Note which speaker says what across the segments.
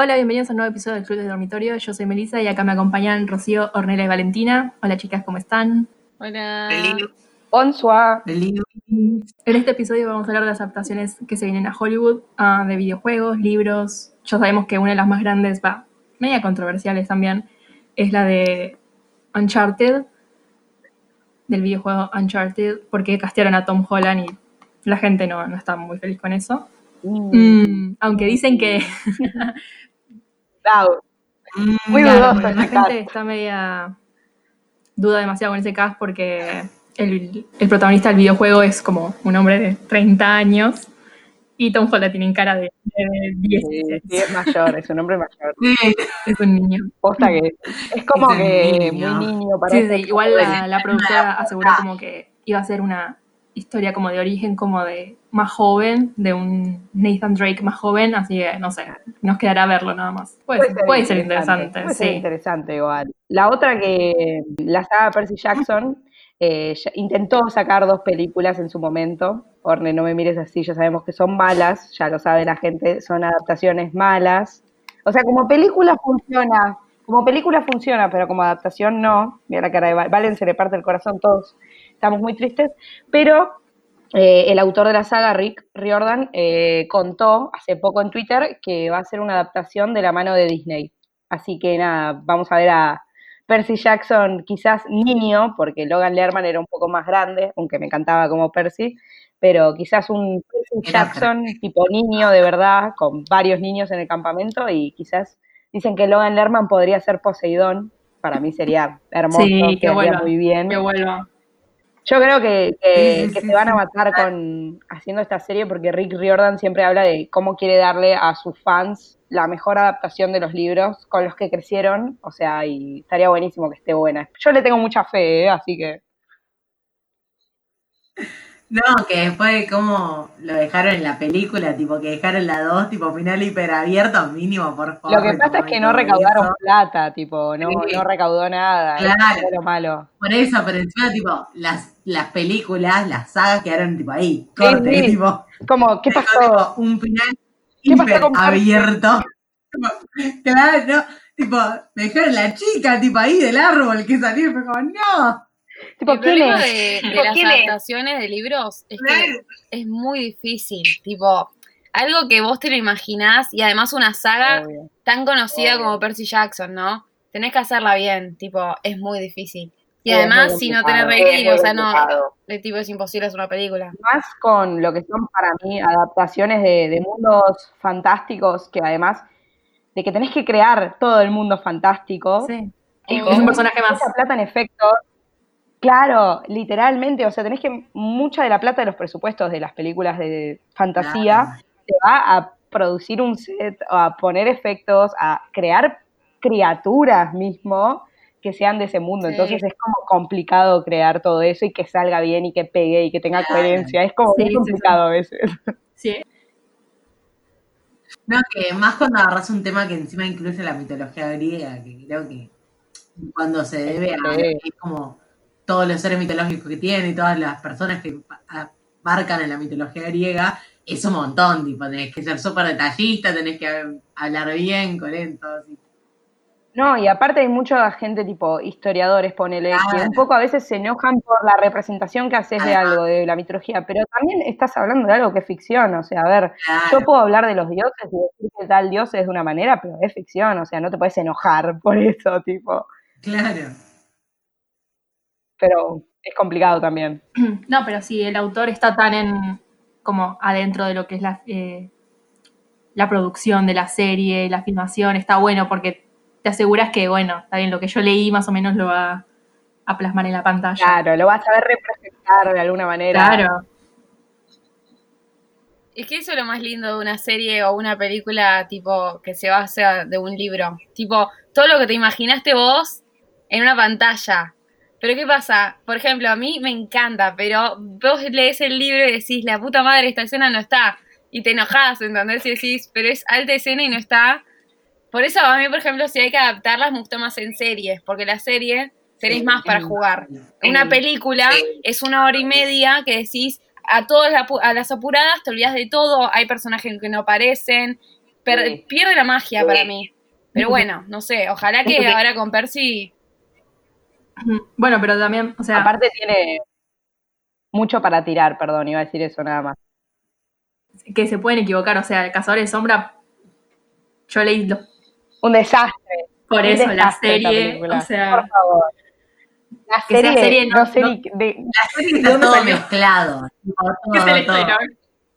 Speaker 1: Hola, bienvenidos a un nuevo episodio del Club de Dormitorio. Yo soy Melissa y acá me acompañan Rocío, Ornella y Valentina. Hola chicas, ¿cómo están?
Speaker 2: Hola.
Speaker 3: Bonsoir.
Speaker 1: En este episodio vamos a hablar de las adaptaciones que se vienen a Hollywood, ah, de videojuegos, libros. Ya sabemos que una de las más grandes, va, media controversiales también, es la de Uncharted, del videojuego Uncharted, porque castearon a Tom Holland y la gente no, no está muy feliz con eso. Mm, aunque dicen que
Speaker 3: Claro. Muy
Speaker 1: Claro,
Speaker 3: dudoso
Speaker 1: la gente está media. duda demasiado con ese cast porque el, el protagonista del videojuego es como un hombre de 30 años y Tom Holland tiene cara de, de 10.
Speaker 3: Sí, sí, es mayor, es un hombre mayor.
Speaker 1: Es un niño.
Speaker 3: Posta que es como
Speaker 2: Es
Speaker 3: que
Speaker 2: niño.
Speaker 3: muy niño para
Speaker 1: Sí, sí, igual la, la productora aseguró como que iba a ser una historia como de origen, como de más joven, de un Nathan Drake más joven, así que no sé, nos quedará verlo nada más. Puede, ser, puede ser interesante,
Speaker 3: Puede ser interesante igual. La otra que la saga Percy Jackson eh, intentó sacar dos películas en su momento. Orne, no me mires así, ya sabemos que son malas, ya lo sabe la gente, son adaptaciones malas. O sea, como película funciona, como película funciona, pero como adaptación no. Mira la cara de Val- Valen, se le parte el corazón, todos estamos muy tristes. Pero eh, el autor de la saga, Rick Riordan, eh, contó hace poco en Twitter que va a ser una adaptación de la mano de Disney. Así que nada, vamos a ver a Percy Jackson, quizás niño, porque Logan Lerman era un poco más grande, aunque me encantaba como Percy, pero quizás un Percy Jackson tipo niño de verdad, con varios niños en el campamento, y quizás dicen que Logan Lerman podría ser Poseidón. Para mí sería hermoso,
Speaker 1: Sí, que vuelva,
Speaker 3: muy bien.
Speaker 1: Que vuelva.
Speaker 3: Yo creo que, se van a matar con haciendo esta serie porque Rick Riordan siempre habla de cómo quiere darle a sus fans la mejor adaptación de los libros con los que crecieron, o sea, y estaría buenísimo que esté buena. Yo le tengo mucha fe, ¿eh? así que
Speaker 2: No, que después de cómo lo dejaron en la película, tipo que dejaron la 2, tipo final hiperabierto, mínimo, por favor.
Speaker 3: lo que pasa es que no recaudaron
Speaker 2: eso.
Speaker 3: plata, tipo, no,
Speaker 2: Sí.
Speaker 3: no recaudó nada,
Speaker 2: Claro.
Speaker 3: lo malo.
Speaker 2: Por eso, pero encima, tipo, las, las películas, las sagas quedaron, tipo, ahí, corte,
Speaker 3: sí.
Speaker 2: tipo,
Speaker 3: Como, ¿qué pasó?
Speaker 2: tipo, un final
Speaker 3: ¿Qué pasó con
Speaker 2: hiperabierto. claro, no, tipo, me dejaron la chica, tipo, ahí del árbol que salió, y fue como, no.
Speaker 3: Tipo,
Speaker 4: el
Speaker 3: ¿quién
Speaker 4: problema
Speaker 3: es?
Speaker 4: de, de
Speaker 3: Tipo,
Speaker 4: las
Speaker 3: ¿quién es?
Speaker 4: adaptaciones de libros es que es muy difícil. Tipo, algo que vos te lo imaginás y además una saga
Speaker 3: Obvio.
Speaker 4: tan conocida
Speaker 3: Obvio.
Speaker 4: como Percy Jackson, ¿no? Tenés que hacerla bien, tipo, es muy difícil. Y
Speaker 3: es
Speaker 4: además, si no tenés rating, o sea, no, de tipo es imposible hacer una película.
Speaker 3: más con lo que son para mí adaptaciones de, de mundos fantásticos, que además de que tenés que crear todo el mundo fantástico.
Speaker 1: Sí.
Speaker 3: y
Speaker 4: Es
Speaker 1: un personaje más.
Speaker 3: Mucha plata en efectos. Claro, literalmente, o sea, tenés que mucha de la plata de los presupuestos de las películas de fantasía
Speaker 2: Claro.
Speaker 3: te va a producir un set, a poner efectos, a crear criaturas mismo que sean de ese mundo.
Speaker 4: Sí.
Speaker 3: Entonces es como complicado crear todo eso y que salga bien y que pegue y que tenga coherencia. Es como
Speaker 1: Sí,
Speaker 3: muy
Speaker 1: sí,
Speaker 3: complicado a veces.
Speaker 1: Sí,
Speaker 2: No, que más cuando agarras un tema que encima incluye la mitología griega, que creo que cuando se debe a es como todos los seres mitológicos que tiene y todas las personas que abarcan en la mitología griega, es un montón, tipo, tenés que ser súper detallista, tenés que hablar bien con él, todo así.
Speaker 3: No, y aparte hay mucha gente tipo historiadores, ponele, que un poco a veces se enojan por la representación que haces de algo, de la mitología, pero también estás hablando de algo que es ficción, o sea, a ver,
Speaker 2: Claro.
Speaker 3: yo puedo hablar de los dioses y decir que tal dios es de una manera, pero es ficción, o sea, no te puedes enojar por eso, tipo,
Speaker 2: Claro.
Speaker 3: pero es complicado también.
Speaker 1: No, pero sí, el autor está tan en como adentro de lo que es la, eh, la producción de la serie, la filmación, está bueno porque te aseguras que, bueno, está bien, lo que yo leí más o menos lo va a plasmar en la pantalla.
Speaker 3: Claro, lo vas a ver representar de alguna manera.
Speaker 1: Claro.
Speaker 4: Es que eso es lo más lindo de una serie o una película tipo que se basa de un libro. Tipo, todo lo que te imaginaste vos en una pantalla. Pero ¿qué pasa? Por ejemplo, a mí me encanta, pero vos lees el libro y decís, la puta madre, esta escena no está. Y te enojás, ¿entendés? Y decís, pero es alta escena y no está. Por eso a mí, por ejemplo, si hay que adaptarlas, me gusta más en series, porque la serie tenés más para jugar. Una
Speaker 2: Sí.
Speaker 4: película es una hora y media que decís a todas las, apu- a las apuradas te olvidas de todo, hay personajes que no aparecen, per- pierde la magia para mí. Pero bueno, no sé, ojalá que ahora con Percy.
Speaker 1: Bueno, pero también, o sea,
Speaker 3: Aparte tiene mucho para tirar, perdón, iba a decir eso nada más.
Speaker 1: que se pueden equivocar, o sea, el Cazador de Sombra, yo leí los-
Speaker 3: Un desastre.
Speaker 1: por eso la
Speaker 3: desastre
Speaker 1: serie,
Speaker 3: película.
Speaker 1: o sea,
Speaker 3: Por favor. La serie,
Speaker 1: serie, no-
Speaker 3: no, sé
Speaker 1: no-
Speaker 3: ni de-
Speaker 2: La serie
Speaker 1: ¿De
Speaker 2: está todo
Speaker 1: salió?
Speaker 2: mezclado. tipo,
Speaker 1: ¿qué
Speaker 2: todo, todo.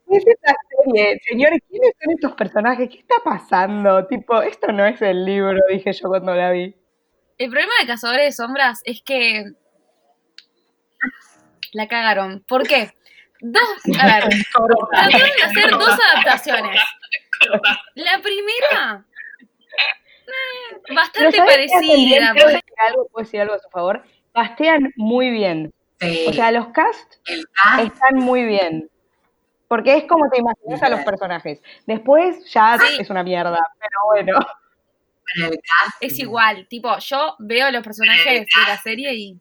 Speaker 3: ¿Qué es esta serie? Señores, ¿quiénes son estos personajes? ¿Qué está pasando? Tipo, esto no es el libro, dije yo cuando la vi.
Speaker 4: El problema de Cazadores de Sombras es que la cagaron. ¿Por qué? Dos, a ver, trataron de hacer dos adaptaciones. La primera, bastante parecida.
Speaker 3: ¿Puedo
Speaker 4: pues.
Speaker 3: decir algo? ¿Puedo decir algo a su favor? Castean muy bien.
Speaker 2: Sí,
Speaker 3: O sea, los cast están muy bien. Porque es como te imaginas a los personajes. Después ya
Speaker 4: Sí.
Speaker 3: es una mierda, pero bueno.
Speaker 2: el cast,
Speaker 4: Es igual, tipo, yo veo los personajes de la serie y.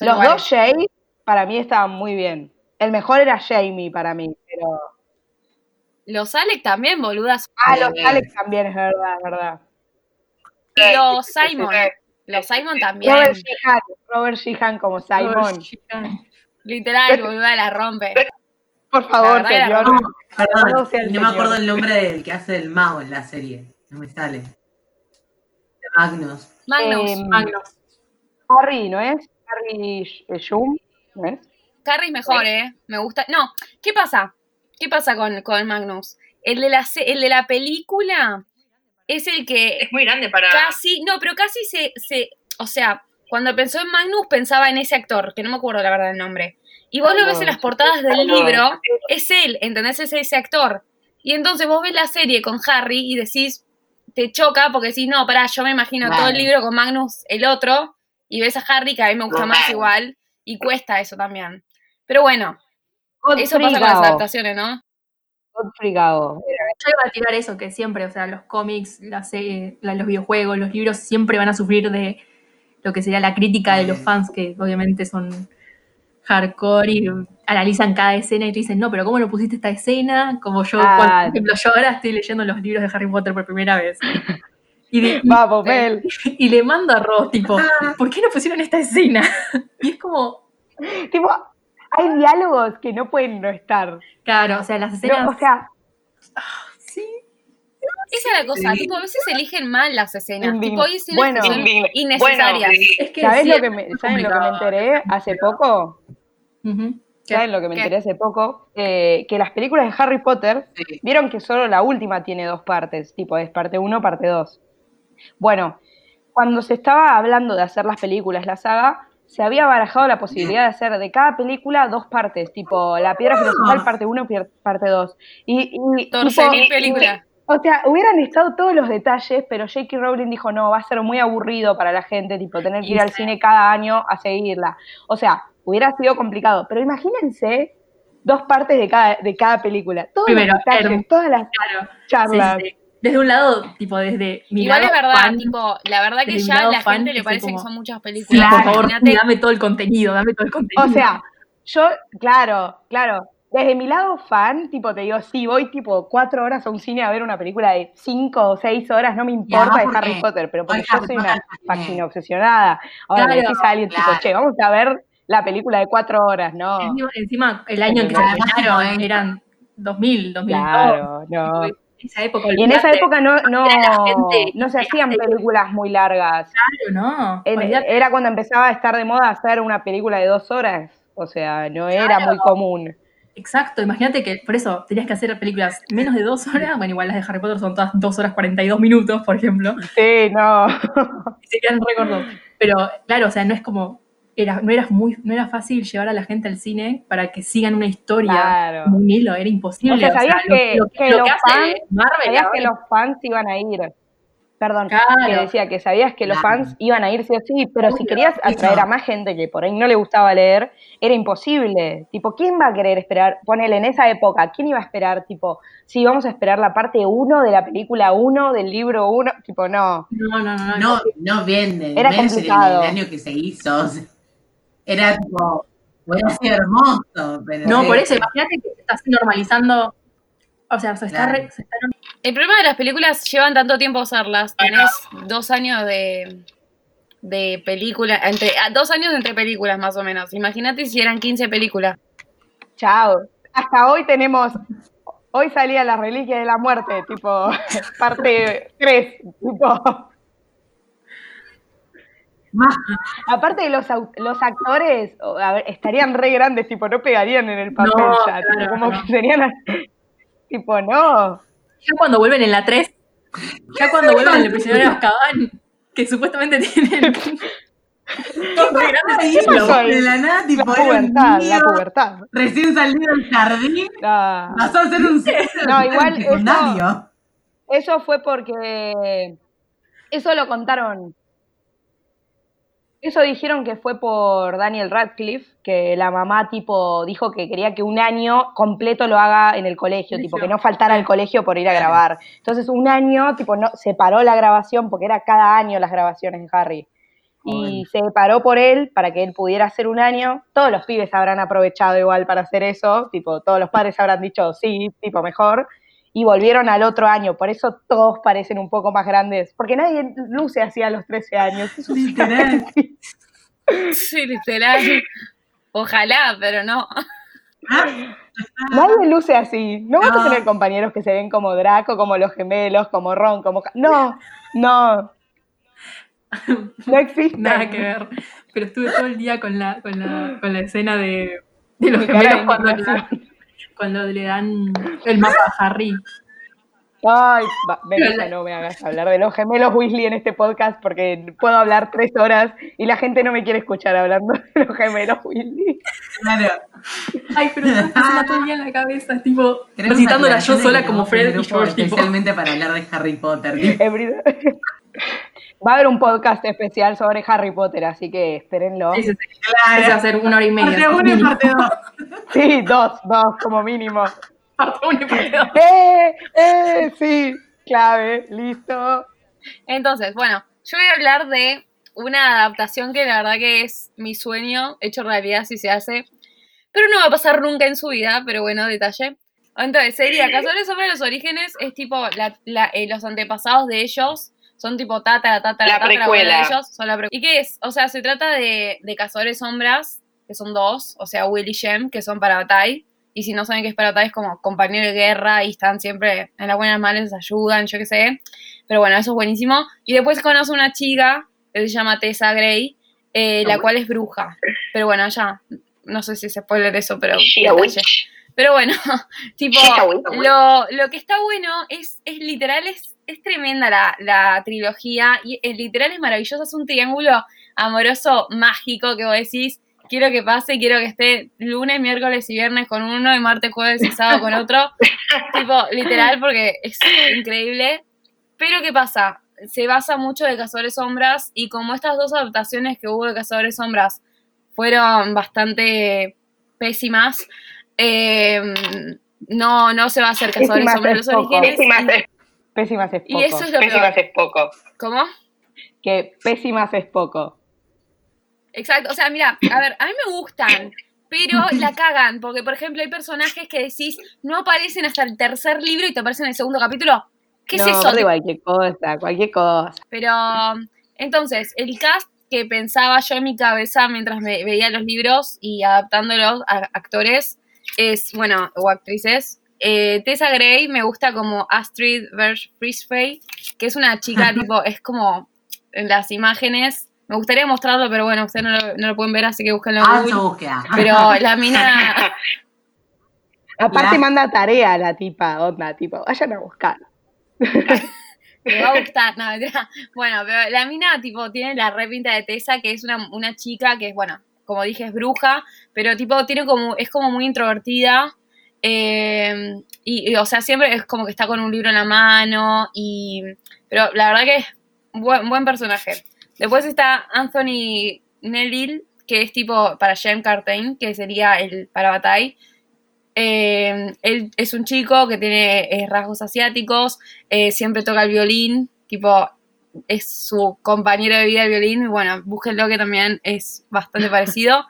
Speaker 3: Los
Speaker 4: iguales.
Speaker 3: dos Jay para mí estaban muy bien. El mejor era Jamie para mí, pero...
Speaker 4: Los Alex también, boludas.
Speaker 3: Ah, los
Speaker 2: Sí.
Speaker 3: Alex también, es verdad, es verdad.
Speaker 4: Y los Simon. Los Simon también.
Speaker 3: Robert Sheehan, Robert Sheehan como Simon.
Speaker 4: Literal, boluda, la rompe.
Speaker 3: Por favor, señor.
Speaker 4: Robert.
Speaker 2: Perdón,
Speaker 3: Alabado sea el
Speaker 2: no me acuerdo el nombre del que hace el mago en la serie. No me sale. Magnus.
Speaker 4: Magnus.
Speaker 3: Eh,
Speaker 1: Magnus.
Speaker 3: Harry, ¿no es? Harry Sh- eh, Shum, ¿no es?
Speaker 4: Carrie es mejor, ¿eh? Me gusta. No, ¿qué pasa? ¿Qué pasa con, con Magnus? El de, la, el de la película es el que
Speaker 5: Es muy grande para.
Speaker 4: casi, no, pero casi se, se, o sea, cuando pensó en Magnus pensaba en ese actor, que no me acuerdo la verdad el nombre. Y vos lo ves en las portadas del libro, es él, ¿entendés? Es ese actor. Y entonces vos ves la serie con Harry y decís, te choca porque decís, no, pará, yo me imagino todo el libro con Magnus el otro, y ves a Harry que a mí me gusta más igual, y cuesta eso también. Pero bueno, eso pasa con las adaptaciones, ¿no?
Speaker 3: Godfrey Gao.
Speaker 1: Yo iba a tirar eso, que siempre, o sea, los cómics, las series, la- los videojuegos, los libros siempre van a sufrir de lo que sería la crítica de los fans, que obviamente son hardcore y analizan cada escena y te dicen, no, pero ¿cómo no pusiste esta escena? Como yo,
Speaker 3: Ah.
Speaker 1: cuando- por ejemplo, yo ahora estoy leyendo los libros de Harry Potter por primera vez. Y, de- y-
Speaker 3: Vamos, Mel.
Speaker 1: y le mando a Ross, tipo, ¿por qué no pusieron esta escena? Y es como,
Speaker 3: Tipo, hay diálogos que no pueden no estar.
Speaker 1: claro, o sea, las escenas...
Speaker 3: o sea,
Speaker 1: sí,
Speaker 4: Esa es la cosa,
Speaker 2: Sí.
Speaker 4: tipo, a veces eligen mal las escenas,
Speaker 3: Indign-
Speaker 4: tipo, hay escenas
Speaker 3: bueno.
Speaker 4: que son
Speaker 5: Indign-
Speaker 4: innecesarias.
Speaker 5: Bueno,
Speaker 1: es que
Speaker 3: ¿sabes lo que me, ¿saben lo que me enteré hace poco?
Speaker 1: ¿Qué?
Speaker 3: ¿Saben lo que me
Speaker 4: ¿Qué?
Speaker 3: enteré hace poco? Eh, que las películas de Harry Potter,
Speaker 2: Sí.
Speaker 3: vieron que solo la última tiene dos partes, tipo es parte 1, parte 2. Bueno, cuando se estaba hablando de hacer las películas, la saga, se había barajado la posibilidad de hacer de cada película dos partes, tipo La Piedra Filosofal, parte 1, parte 2. Y, y, tipo,
Speaker 4: 14.000 películas.
Speaker 3: O sea, hubieran estado todos los detalles, pero J.K. Rowling dijo, no, va a ser muy aburrido para la gente, tipo, tener que ir al cine cada año a seguirla. O sea, hubiera sido complicado, pero imagínense dos partes de cada, de cada película. Todos
Speaker 1: Primero,
Speaker 3: los detalles, todas las
Speaker 1: Claro.
Speaker 3: charlas.
Speaker 1: Sí, sí. Desde un lado, tipo, desde mi
Speaker 4: Igual
Speaker 1: lado
Speaker 4: es verdad,
Speaker 1: fan,
Speaker 4: tipo, la verdad que ya a la
Speaker 1: fan,
Speaker 4: gente le parece que son muchas
Speaker 1: sí,
Speaker 4: películas.
Speaker 1: por favor,
Speaker 4: Imagínate,
Speaker 1: dame todo el contenido, dame todo el contenido.
Speaker 3: O sea, yo, claro, claro. Desde mi lado fan, tipo, te digo, sí, voy tipo cuatro horas a un cine a ver una película de cinco o seis horas, no me importa de Harry Potter, pero porque yo soy una página obsesionada. Ahora
Speaker 1: Claro,
Speaker 3: decís a alguien, tipo, che, vamos a ver la película de cuatro horas, no.
Speaker 1: encima, encima, el año en que se estrenaron eran 2000, 2002.
Speaker 3: Claro, no.
Speaker 1: Esa época,
Speaker 3: Y en esa época no, no,
Speaker 1: gente
Speaker 3: no se hacían películas muy largas.
Speaker 1: Claro, no.
Speaker 3: Era cuando empezaba a estar de moda hacer una película de dos horas. O sea, no era muy común.
Speaker 1: Exacto, imagínate que por eso tenías que hacer películas menos de dos horas. Bueno, igual las de Harry Potter son todas dos horas 42 minutos, por ejemplo.
Speaker 3: Sí, no.
Speaker 1: Se quedan récords. Pero claro, o sea, no es como. Era, no, era muy, no era fácil llevar a la gente al cine para que sigan una historia
Speaker 3: Claro.
Speaker 1: un hilo, era imposible.
Speaker 3: O sea, ¿sabías que-
Speaker 1: lo,
Speaker 3: que
Speaker 1: lo
Speaker 3: los fans-
Speaker 1: Marvel
Speaker 3: Sabías
Speaker 1: ahora
Speaker 3: que los fans iban a ir. Perdón,
Speaker 1: Claro.
Speaker 3: que decía que sabías que los
Speaker 2: Claro.
Speaker 3: fans iban a ir sí o sí, pero si querías atraer
Speaker 2: Eso.
Speaker 3: a más gente que por ahí no le gustaba leer, era imposible. Tipo, ¿quién va a querer esperar? Ponele, en esa época, ¿quién iba a esperar? Tipo, si vamos a esperar la parte 1 de la película 1, del libro 1, tipo, no.
Speaker 1: No, no, no.
Speaker 2: No, no vende.
Speaker 3: Era
Speaker 2: no es el-
Speaker 3: complicado.
Speaker 2: El, año que se hizo. o sea, era tipo, hubiera sido hermoso, pero.
Speaker 1: No, por eso, imagínate que estás normalizando. O sea, se está,
Speaker 2: Claro.
Speaker 1: re- se está
Speaker 4: El problema de las películas llevan tanto tiempo hacerlas. Tenés dos años de, de película, entre, ah, dos años entre películas más o menos. Imagínate si eran 15 películas.
Speaker 3: Chao. Hasta hoy tenemos. Hoy salía la reliquia de la muerte, tipo, parte 3, tipo.
Speaker 2: Más,
Speaker 3: Aparte de los, actores, o, a ver, estarían re grandes, tipo, no pegarían en el papel
Speaker 1: No,
Speaker 3: ya, tipo, como
Speaker 1: no.
Speaker 3: que serían, tipo, no.
Speaker 1: Ya cuando vuelven en la 3, ya cuando vuelven en el prisionero de Azkaban, que supuestamente tienen. Son re grandes
Speaker 2: de la nada,
Speaker 3: La
Speaker 2: tipo,
Speaker 3: pubertad, la pubertad.
Speaker 2: recién salido del jardín,
Speaker 3: No.
Speaker 2: pasó a ser un
Speaker 3: No, igual eso-. Eso fue porque. Eso lo contaron. Eso dijeron que fue por Daniel Radcliffe, que la mamá, tipo, dijo que quería que un año completo lo haga en el colegio, tipo, que no faltara al colegio por ir a grabar. Entonces, un año, tipo, no, se paró la grabación, porque era cada año las grabaciones de Harry. Y se paró por él para que él pudiera hacer un año. Todos los pibes habrán aprovechado igual para hacer eso, tipo, todos los padres habrán dicho sí, tipo, mejor y volvieron al otro año. Por eso todos parecen un poco más grandes. Porque nadie luce así a los 13 años. Sí
Speaker 2: Literal.
Speaker 4: Sí, literal. Ojalá, pero no.
Speaker 3: Nadie luce así. No vas
Speaker 2: No.
Speaker 3: a tener compañeros que se ven como Draco, como los gemelos, como Ron, como... No, no. No existe.
Speaker 1: Nada que ver. Pero estuve todo el día con la, con la, con la escena de, de los
Speaker 3: Mi
Speaker 1: gemelos cuando cuando le dan el mapa a Harry.
Speaker 3: Ay, va, no me hagas hablar de los gemelos Weasley en este podcast porque puedo hablar tres horas y la gente no me quiere escuchar hablando de los gemelos Weasley.
Speaker 2: Claro.
Speaker 1: Ay, pero el día en la cabeza, es tipo, recitándola yo sola como Fred y George, tipo.
Speaker 2: Especialmente para hablar de Harry Potter.
Speaker 3: Va a haber un podcast especial sobre Harry Potter, así que espérenlo.
Speaker 1: Sí, sí,
Speaker 2: Claro.
Speaker 1: ser una hora y media.
Speaker 2: Parte 1 y parte 2.
Speaker 3: Sí, dos, dos como mínimo.
Speaker 1: Parte uno y parte dos.
Speaker 3: ¡Eh! ¡Eh! Sí, clave, listo.
Speaker 4: Entonces, bueno, yo voy a hablar de una adaptación que la verdad que es mi sueño hecho realidad si se hace. Pero no va a pasar nunca en su vida, pero bueno, detalle. Entonces, sería Cazadores sobre los orígenes, es tipo la- la- eh, los antepasados de ellos, son tipo tata, tata,
Speaker 3: La
Speaker 4: tata,
Speaker 3: precuela.
Speaker 4: de ellos, son la pre- ¿Y qué es? O sea, se trata de, de Cazadores sombras, que son dos, o sea, Will y Shem, que son para Bataille. Y si no saben qué es para Bataille, es como compañero de guerra y están siempre en las buenas males, ayudan, yo qué sé. Pero bueno, eso es buenísimo. Y después conoce una chica que se llama Tessa Gray, eh, la cual es bruja. Pero bueno, ya, no sé si se spoiler eso, pero... Pero bueno, tipo, lo, lo que está bueno es, es literal, es, es tremenda la, la trilogía y es literal es maravilloso, es un triángulo amoroso mágico que vos decís, quiero que pase, quiero que esté lunes, miércoles y viernes con uno y martes, jueves y sábado con otro. tipo, literal, porque es increíble. Pero ¿qué pasa? Se basa mucho de Cazadores Sombras y como estas dos adaptaciones que hubo de Cazadores Sombras fueron bastante pésimas, eh, no, no se va a hacer Cazadores Sombras los orígenes.
Speaker 3: Pésimas es, pésimas es poco.
Speaker 4: y eso es lo
Speaker 3: pésimas
Speaker 4: peor.
Speaker 3: es poco.
Speaker 4: ¿Cómo?
Speaker 3: Que pésimas es poco.
Speaker 4: Exacto, o sea, mira, a ver, a mí me gustan, pero la cagan, porque por ejemplo hay personajes que decís no aparecen hasta el tercer libro y te aparecen en el segundo capítulo. ¿Qué
Speaker 3: no,
Speaker 4: es eso?
Speaker 3: aparte cualquier cosa, cualquier cosa.
Speaker 4: Pero entonces, el cast que pensaba yo en mi cabeza mientras me veía los libros y adaptándolos a actores es, bueno, o actrices. Eh, Tessa Gray me gusta como Astrid Frisbee, que es una chica tipo, es como en las imágenes. Me gustaría mostrarlo, pero bueno, ustedes no lo, no lo pueden ver, así que búsquenlo
Speaker 2: su búsqueda.
Speaker 4: Pero la mina,
Speaker 3: Aparte
Speaker 2: La-
Speaker 3: manda tarea la tipa, onda, tipo, vayan a buscar.
Speaker 4: me va a gustar, no, mentira. Bueno, pero la mina, tipo, tiene la repinta de Tessa, que es una, una chica que es, bueno, como dije, es bruja, pero tipo, tiene como, es como muy introvertida. Eh, y, y, o sea, siempre es como que está con un libro en la mano. Y. Pero la verdad que es buen, buen personaje. Después está Anthony Neville, que es tipo para Jem Cartain, que sería el para Bataille. Eh, él es un chico que tiene eh, rasgos asiáticos, eh, siempre toca el violín, tipo, es su compañero de vida el violín, y bueno, búsquenlo que también es bastante parecido.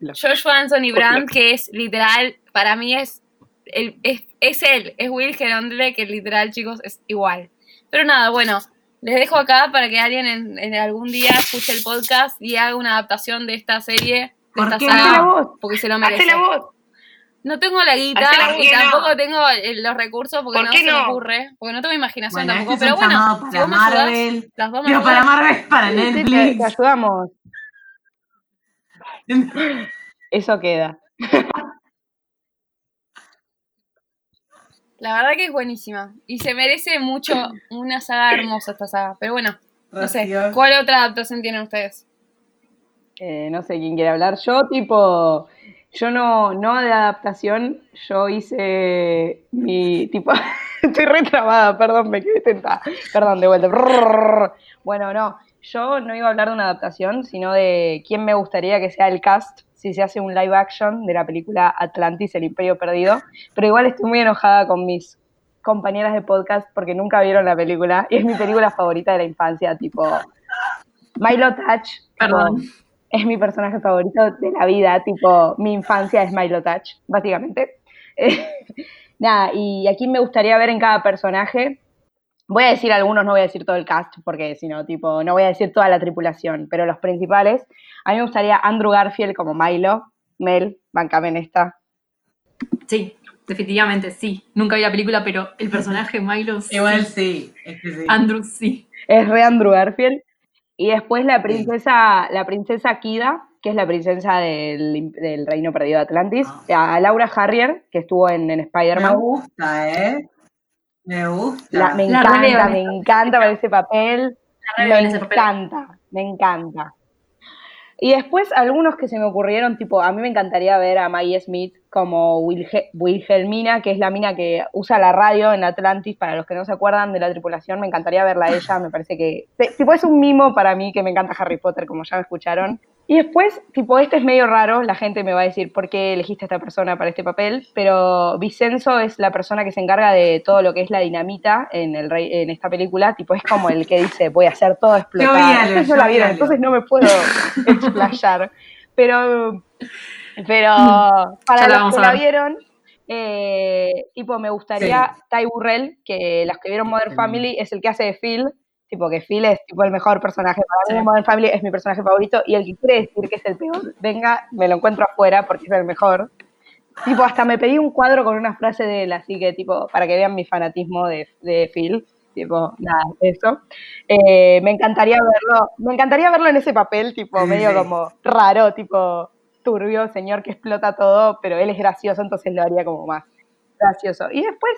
Speaker 3: Lo-
Speaker 4: Joshua Anthony Brandt, que es literal, para mí es el- es, es él, es Will Gerondle, que literal, chicos, es igual. Pero nada, bueno, les dejo acá para que alguien en, en algún día escuche el podcast y haga una adaptación de esta serie, de
Speaker 2: ¿Por
Speaker 4: esta
Speaker 2: qué
Speaker 4: saga,
Speaker 3: la voz.
Speaker 4: porque se lo merece.
Speaker 3: la voz.
Speaker 4: No tengo la guita
Speaker 3: la
Speaker 4: y tampoco tengo eh, los recursos porque
Speaker 3: ¿Por
Speaker 4: no se me ocurre, porque no tengo imaginación
Speaker 2: Bueno,
Speaker 4: tampoco.
Speaker 2: este
Speaker 4: Pero bueno, si
Speaker 2: para
Speaker 4: me ayudás,
Speaker 2: Marvel.
Speaker 4: las dos me
Speaker 2: Digo, para. Marvel, para
Speaker 3: te,
Speaker 2: Netflix.
Speaker 3: te ayudamos. Eso queda.
Speaker 4: La verdad que es buenísima. Y se merece mucho una saga hermosa esta saga. Pero bueno, no sé. ¿Cuál otra adaptación tienen ustedes?
Speaker 3: Eh, no sé quién quiere hablar. Yo, tipo, yo no, no de adaptación, yo hice mi, tipo, estoy retrabada, perdón, me quedé tentada. Perdón, de vuelta. Bueno, no, yo no iba a hablar de una adaptación, sino de quién me gustaría que sea el cast si se hace un live action de la película Atlantis, el Imperio Perdido. Pero igual estoy muy enojada con mis compañeras de podcast porque nunca vieron la película y es mi película favorita de la infancia, tipo Milo Touch.
Speaker 1: Perdón.
Speaker 3: es mi personaje favorito de la vida, tipo, mi infancia es Milo Touch, básicamente. Nada, y a quién me gustaría ver en cada personaje. Voy a decir algunos, no voy a decir todo el cast, porque si no, tipo, no voy a decir toda la tripulación, pero los principales. A mí me gustaría Andrew Garfield como Milo, Mel, bancame en esta.
Speaker 1: Sí, definitivamente sí. Nunca vi la película, pero el personaje Milo sí.
Speaker 2: Igual sí. Es que sí.
Speaker 1: Andrew sí.
Speaker 3: Es re Andrew Garfield. Y después la princesa, la princesa Kida, que es la princesa del, del Reino Perdido de Atlantis. A Laura Harrier, que estuvo en, en
Speaker 2: Me
Speaker 3: Spider-Man.
Speaker 2: gusta, ¿eh? Me gusta.
Speaker 3: La- me
Speaker 1: La
Speaker 3: encanta, me encanta para ese papel. Me
Speaker 1: papel.
Speaker 3: encanta, me encanta. Y después algunos que se me ocurrieron, tipo, a mí me encantaría ver a Maggie Smith como Wilge- Wilhelmina, que es la mina que usa la radio en Atlantis, para los que no se acuerdan de la tripulación, me encantaría verla a ella, me parece que, tipo, es un mimo para mí que me encanta Harry Potter, como ya me escucharon. Y después, tipo, este es medio raro, la gente me va a decir por qué elegiste a esta persona para este papel, pero Vicenzo es la persona que se encarga de todo lo que es la dinamita en, el rey, en esta película, tipo, es como el que dice, voy a hacer todo explotar. No
Speaker 2: yo
Speaker 3: la
Speaker 2: vi
Speaker 3: vieron, entonces no me puedo explayar. Pero, pero para los que la vieron, eh, tipo, me gustaría Ty Burrell, que las que vieron Modern
Speaker 2: Sí.
Speaker 3: Family es el que hace de Phil, tipo que Phil es tipo el mejor personaje para mí
Speaker 1: Sí.
Speaker 3: Modern Family es mi personaje favorito y el que quiere decir que es el peor, venga, me lo encuentro afuera porque es el mejor. Tipo, hasta me pedí un cuadro con una frase de él, así que tipo, para que vean mi fanatismo de, de Phil, tipo, nada, eso. Eh, me encantaría verlo, me encantaría verlo en ese papel, tipo,
Speaker 2: Sí,
Speaker 3: medio
Speaker 2: sí.
Speaker 3: como raro, tipo, turbio, señor que explota todo, pero él es gracioso, entonces lo haría como más gracioso. Y después,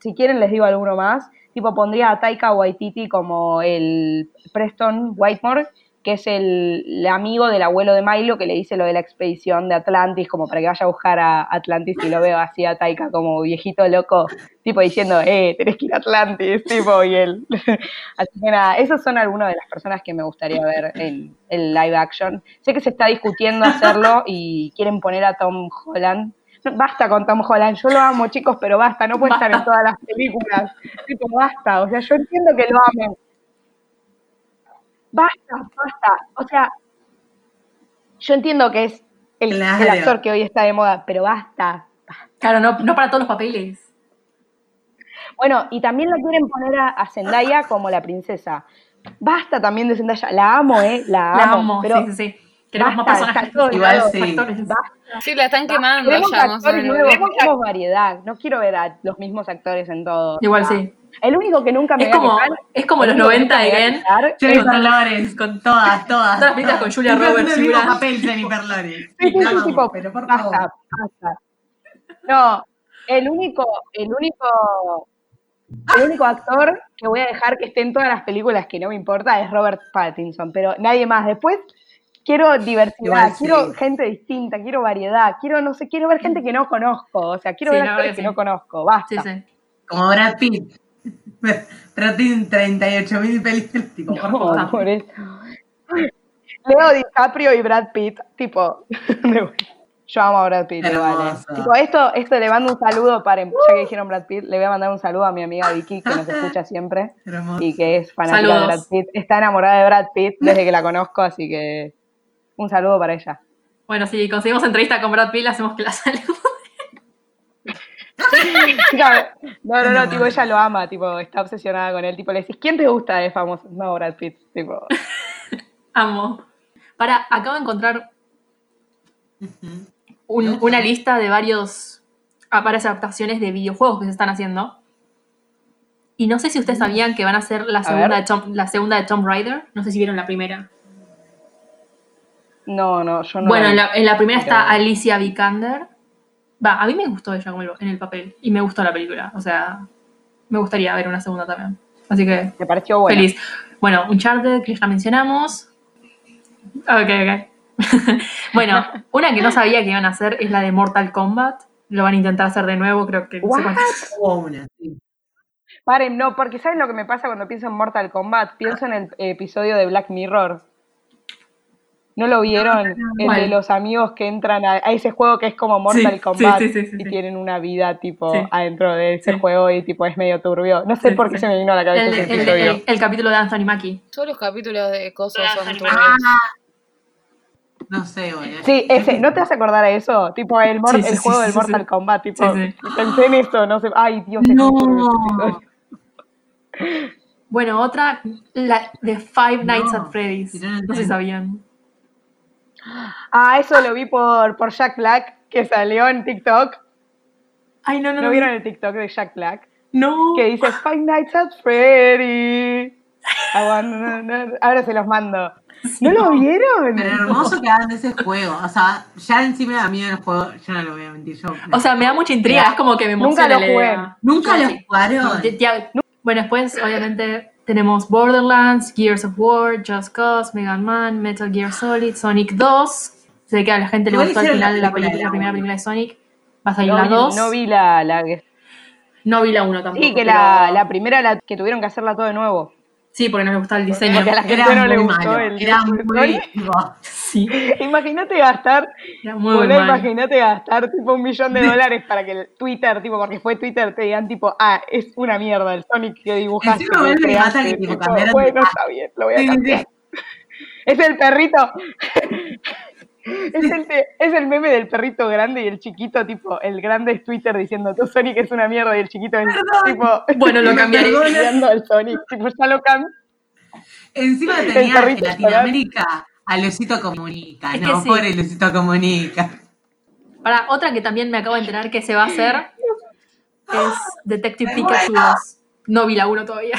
Speaker 3: si quieren les digo alguno más, tipo pondría a Taika Waititi como el Preston Whitemore, que es el, el amigo del abuelo de Milo que le dice lo de la expedición de Atlantis, como para que vaya a buscar a Atlantis y lo veo así a Taika como viejito loco, tipo diciendo, eh, tenés que ir a Atlantis, tipo, y él. así que nada, esos son algunas de las personas que me gustaría ver en el live action. Sé que se está discutiendo hacerlo y quieren poner a Tom Holland. Basta con Tom Holland, yo lo amo chicos, pero basta, no puede estar en todas las películas. Tipo, basta, o sea, yo entiendo que lo amen. Basta, basta. O sea, yo entiendo que es el, actor que hoy está de moda, pero basta.
Speaker 1: Claro, no, no para todos los papeles.
Speaker 3: Bueno, y también lo quieren poner a, a Zendaya como la princesa. Basta también de Zendaya. La amo, ¿eh? La amo.
Speaker 1: La amo,
Speaker 3: pero
Speaker 1: sí, sí, sí. Queremos más personajes.
Speaker 2: Igual sí.
Speaker 1: actores.
Speaker 3: Basta.
Speaker 4: Sí, la están quemando
Speaker 3: Queremos
Speaker 4: ya,
Speaker 3: actores nuevos, queremos variedad. No quiero ver a los mismos actores en todo.
Speaker 1: Igual sí.
Speaker 3: El único que nunca me
Speaker 1: Es como,
Speaker 3: quejar,
Speaker 1: es como
Speaker 3: el
Speaker 1: los
Speaker 3: único que
Speaker 1: 90
Speaker 3: nunca me voy a
Speaker 1: again.
Speaker 3: quejar,
Speaker 2: Jennifer Lawrence, con todas, todas.
Speaker 1: Todas las con Julia Roberts,
Speaker 2: el papel Jennifer Lawrence.
Speaker 3: Sí, sí,
Speaker 2: La
Speaker 3: sí,
Speaker 2: amo,
Speaker 3: tipo,
Speaker 2: pero por
Speaker 3: basta,
Speaker 2: favor.
Speaker 3: basta. No, el único, el único, el único actor que voy a dejar que esté en todas las películas que no me importa es Robert Pattinson, pero nadie más. Después quiero diversidad,
Speaker 2: sí.
Speaker 3: quiero gente distinta, quiero variedad, quiero no sé, quiero ver gente que no conozco, o sea, quiero
Speaker 1: Sí,
Speaker 3: ver
Speaker 1: verdad
Speaker 3: que no conozco, basta.
Speaker 1: Sí, sí.
Speaker 2: Como Brad Pitt. Brad Pitt en 38.000 películas. Tipo, por
Speaker 3: No,
Speaker 2: favor.
Speaker 3: por eso. Leo DiCaprio y Brad Pitt, tipo, yo amo a Brad Pitt igual. eh. Tipo, esto, esto le mando un saludo para, ya que dijeron Brad Pitt, le voy a mandar un saludo a mi amiga Vicky, que nos escucha siempre
Speaker 2: Hermoso.
Speaker 3: y que es fanática de
Speaker 1: Saludos.
Speaker 3: Brad Pitt. Está enamorada de Brad Pitt desde que la conozco, así que un saludo para ella.
Speaker 1: Bueno, si conseguimos entrevista con Brad Pitt, le hacemos que la salud.
Speaker 3: No, no, no,
Speaker 2: No.
Speaker 3: tipo, ella lo ama, tipo, está obsesionada con él. Tipo, le decís, ¿quién te gusta de famoso? No, Brad Pitt, tipo.
Speaker 1: Amo. Para, acabo de encontrar un- una lista de varios ah, varias adaptaciones de videojuegos que se están haciendo. Y no sé si ustedes sabían que van a hacer la segunda, de Tomb, la segunda de Tomb Raider. No sé si vieron la primera.
Speaker 3: No, no, yo no.
Speaker 1: bueno, en la, en la primera está Alicia Vikander. Va, a mí me gustó ella como el- en el papel. Y me gustó la película. O sea, me gustaría ver una segunda también. Así que
Speaker 3: Me pareció bueno.
Speaker 1: Feliz. Bueno, Uncharted, que ya mencionamos. Ok, ok. bueno, una que no sabía que iban a hacer es la de Mortal Kombat. Lo van a intentar hacer de nuevo, creo que no sé
Speaker 2: una, sí.
Speaker 3: Paren, no, porque ¿saben lo que me pasa cuando pienso en Mortal Kombat? Pienso en el episodio de Black Mirror. ¿No lo vieron? El de los amigos que entran a, a ese juego que es como Mortal
Speaker 1: Sí,
Speaker 3: Kombat
Speaker 1: sí, sí, sí, sí,
Speaker 3: y
Speaker 1: sí.
Speaker 3: tienen una vida tipo
Speaker 1: Sí.
Speaker 3: adentro de ese
Speaker 1: Sí.
Speaker 3: juego y tipo es medio turbio. No sé
Speaker 1: Sí,
Speaker 3: por qué
Speaker 1: sí.
Speaker 3: se me vino a la cabeza
Speaker 1: el,
Speaker 3: ese
Speaker 1: el-
Speaker 3: episodio.
Speaker 1: el- el capítulo de Anthony Mackie.
Speaker 4: Todos los capítulos de cosas son
Speaker 1: Ah,
Speaker 4: turbios.
Speaker 2: No sé, boludo.
Speaker 3: Sí, ese, ¿no te vas a acordar a eso? Tipo el, mor-
Speaker 1: Sí, sí,
Speaker 3: el juego
Speaker 1: sí,
Speaker 3: del Mortal
Speaker 1: sí.
Speaker 3: Kombat, tipo,
Speaker 1: Sí, sí.
Speaker 3: pensé en eso, no sé, ay Dios,
Speaker 2: No.
Speaker 1: Bueno, otra, la de Five Nights
Speaker 2: No,
Speaker 1: at Freddy's.
Speaker 2: no
Speaker 1: sé si sabían.
Speaker 3: Ah, eso lo vi por, por Jack Black, que salió en TikTok.
Speaker 1: Ay, no, no,
Speaker 3: ¿No
Speaker 1: no.
Speaker 3: vieron el TikTok de Jack Black?
Speaker 1: No.
Speaker 3: Que dice Five Nights at Freddy. Wanna- Ahora se los mando. ¿No lo vieron?
Speaker 2: Pero hermoso que hagan de ese juego. O sea, ya encima da miedo el juego, yo no lo voy a mentir. Yo
Speaker 1: O sea, me da mucha intriga. Es como que me
Speaker 3: Nunca
Speaker 1: emociona
Speaker 3: lo
Speaker 1: la
Speaker 3: jugué.
Speaker 1: idea.
Speaker 2: ¿Nunca lo jugaron?
Speaker 1: Ya- ya- Bueno, después, obviamente, tenemos Borderlands, Gears of War, Just Cause, Mega Man, Metal Gear Solid, Sonic 2. Sé que a la gente le gustó al final la,
Speaker 2: película de
Speaker 1: la
Speaker 2: la
Speaker 1: primera película de Sonic. Va a salir
Speaker 3: No
Speaker 1: la
Speaker 3: vi,
Speaker 1: 2.
Speaker 3: no vi la, la
Speaker 1: No vi la 1 tampoco.
Speaker 3: Sí, que
Speaker 1: pero-
Speaker 3: la, la primera la que tuvieron que hacerla todo de nuevo.
Speaker 1: Sí, porque no le gustaba el diseño.
Speaker 3: Porque a la gente
Speaker 2: Era
Speaker 3: no le gustó el
Speaker 2: Era muy.
Speaker 1: Sí,
Speaker 3: Imagínate gastar,
Speaker 1: era muy mal.
Speaker 3: imagínate gastar tipo un millón de dólares para que el Twitter, tipo, porque fue Twitter, te digan tipo, ah, es una mierda el Sonic que dibujaste.
Speaker 2: Encima mata
Speaker 3: creaste",
Speaker 2: que, tipo,
Speaker 3: tipo, bueno, está bien, lo voy a
Speaker 2: Sí, sí,
Speaker 3: cambiar.
Speaker 2: sí.
Speaker 3: Es el perrito. Es el, es el meme del perrito grande y el chiquito, tipo, el grande es Twitter diciendo, tu Sonic es una mierda y el chiquito es tipo,
Speaker 1: Bueno, lo cambiaré.
Speaker 3: cambiando al Sonic, tipo, ya lo cambian.
Speaker 2: Encima tenía en Latinoamérica a Luisito Comunica,
Speaker 1: Es
Speaker 2: no,
Speaker 1: sí.
Speaker 2: pobre Luisito Comunica.
Speaker 1: Para otra que también me acabo de enterar que se va a hacer es Detective Pikachu 2. No vi la 1 todavía.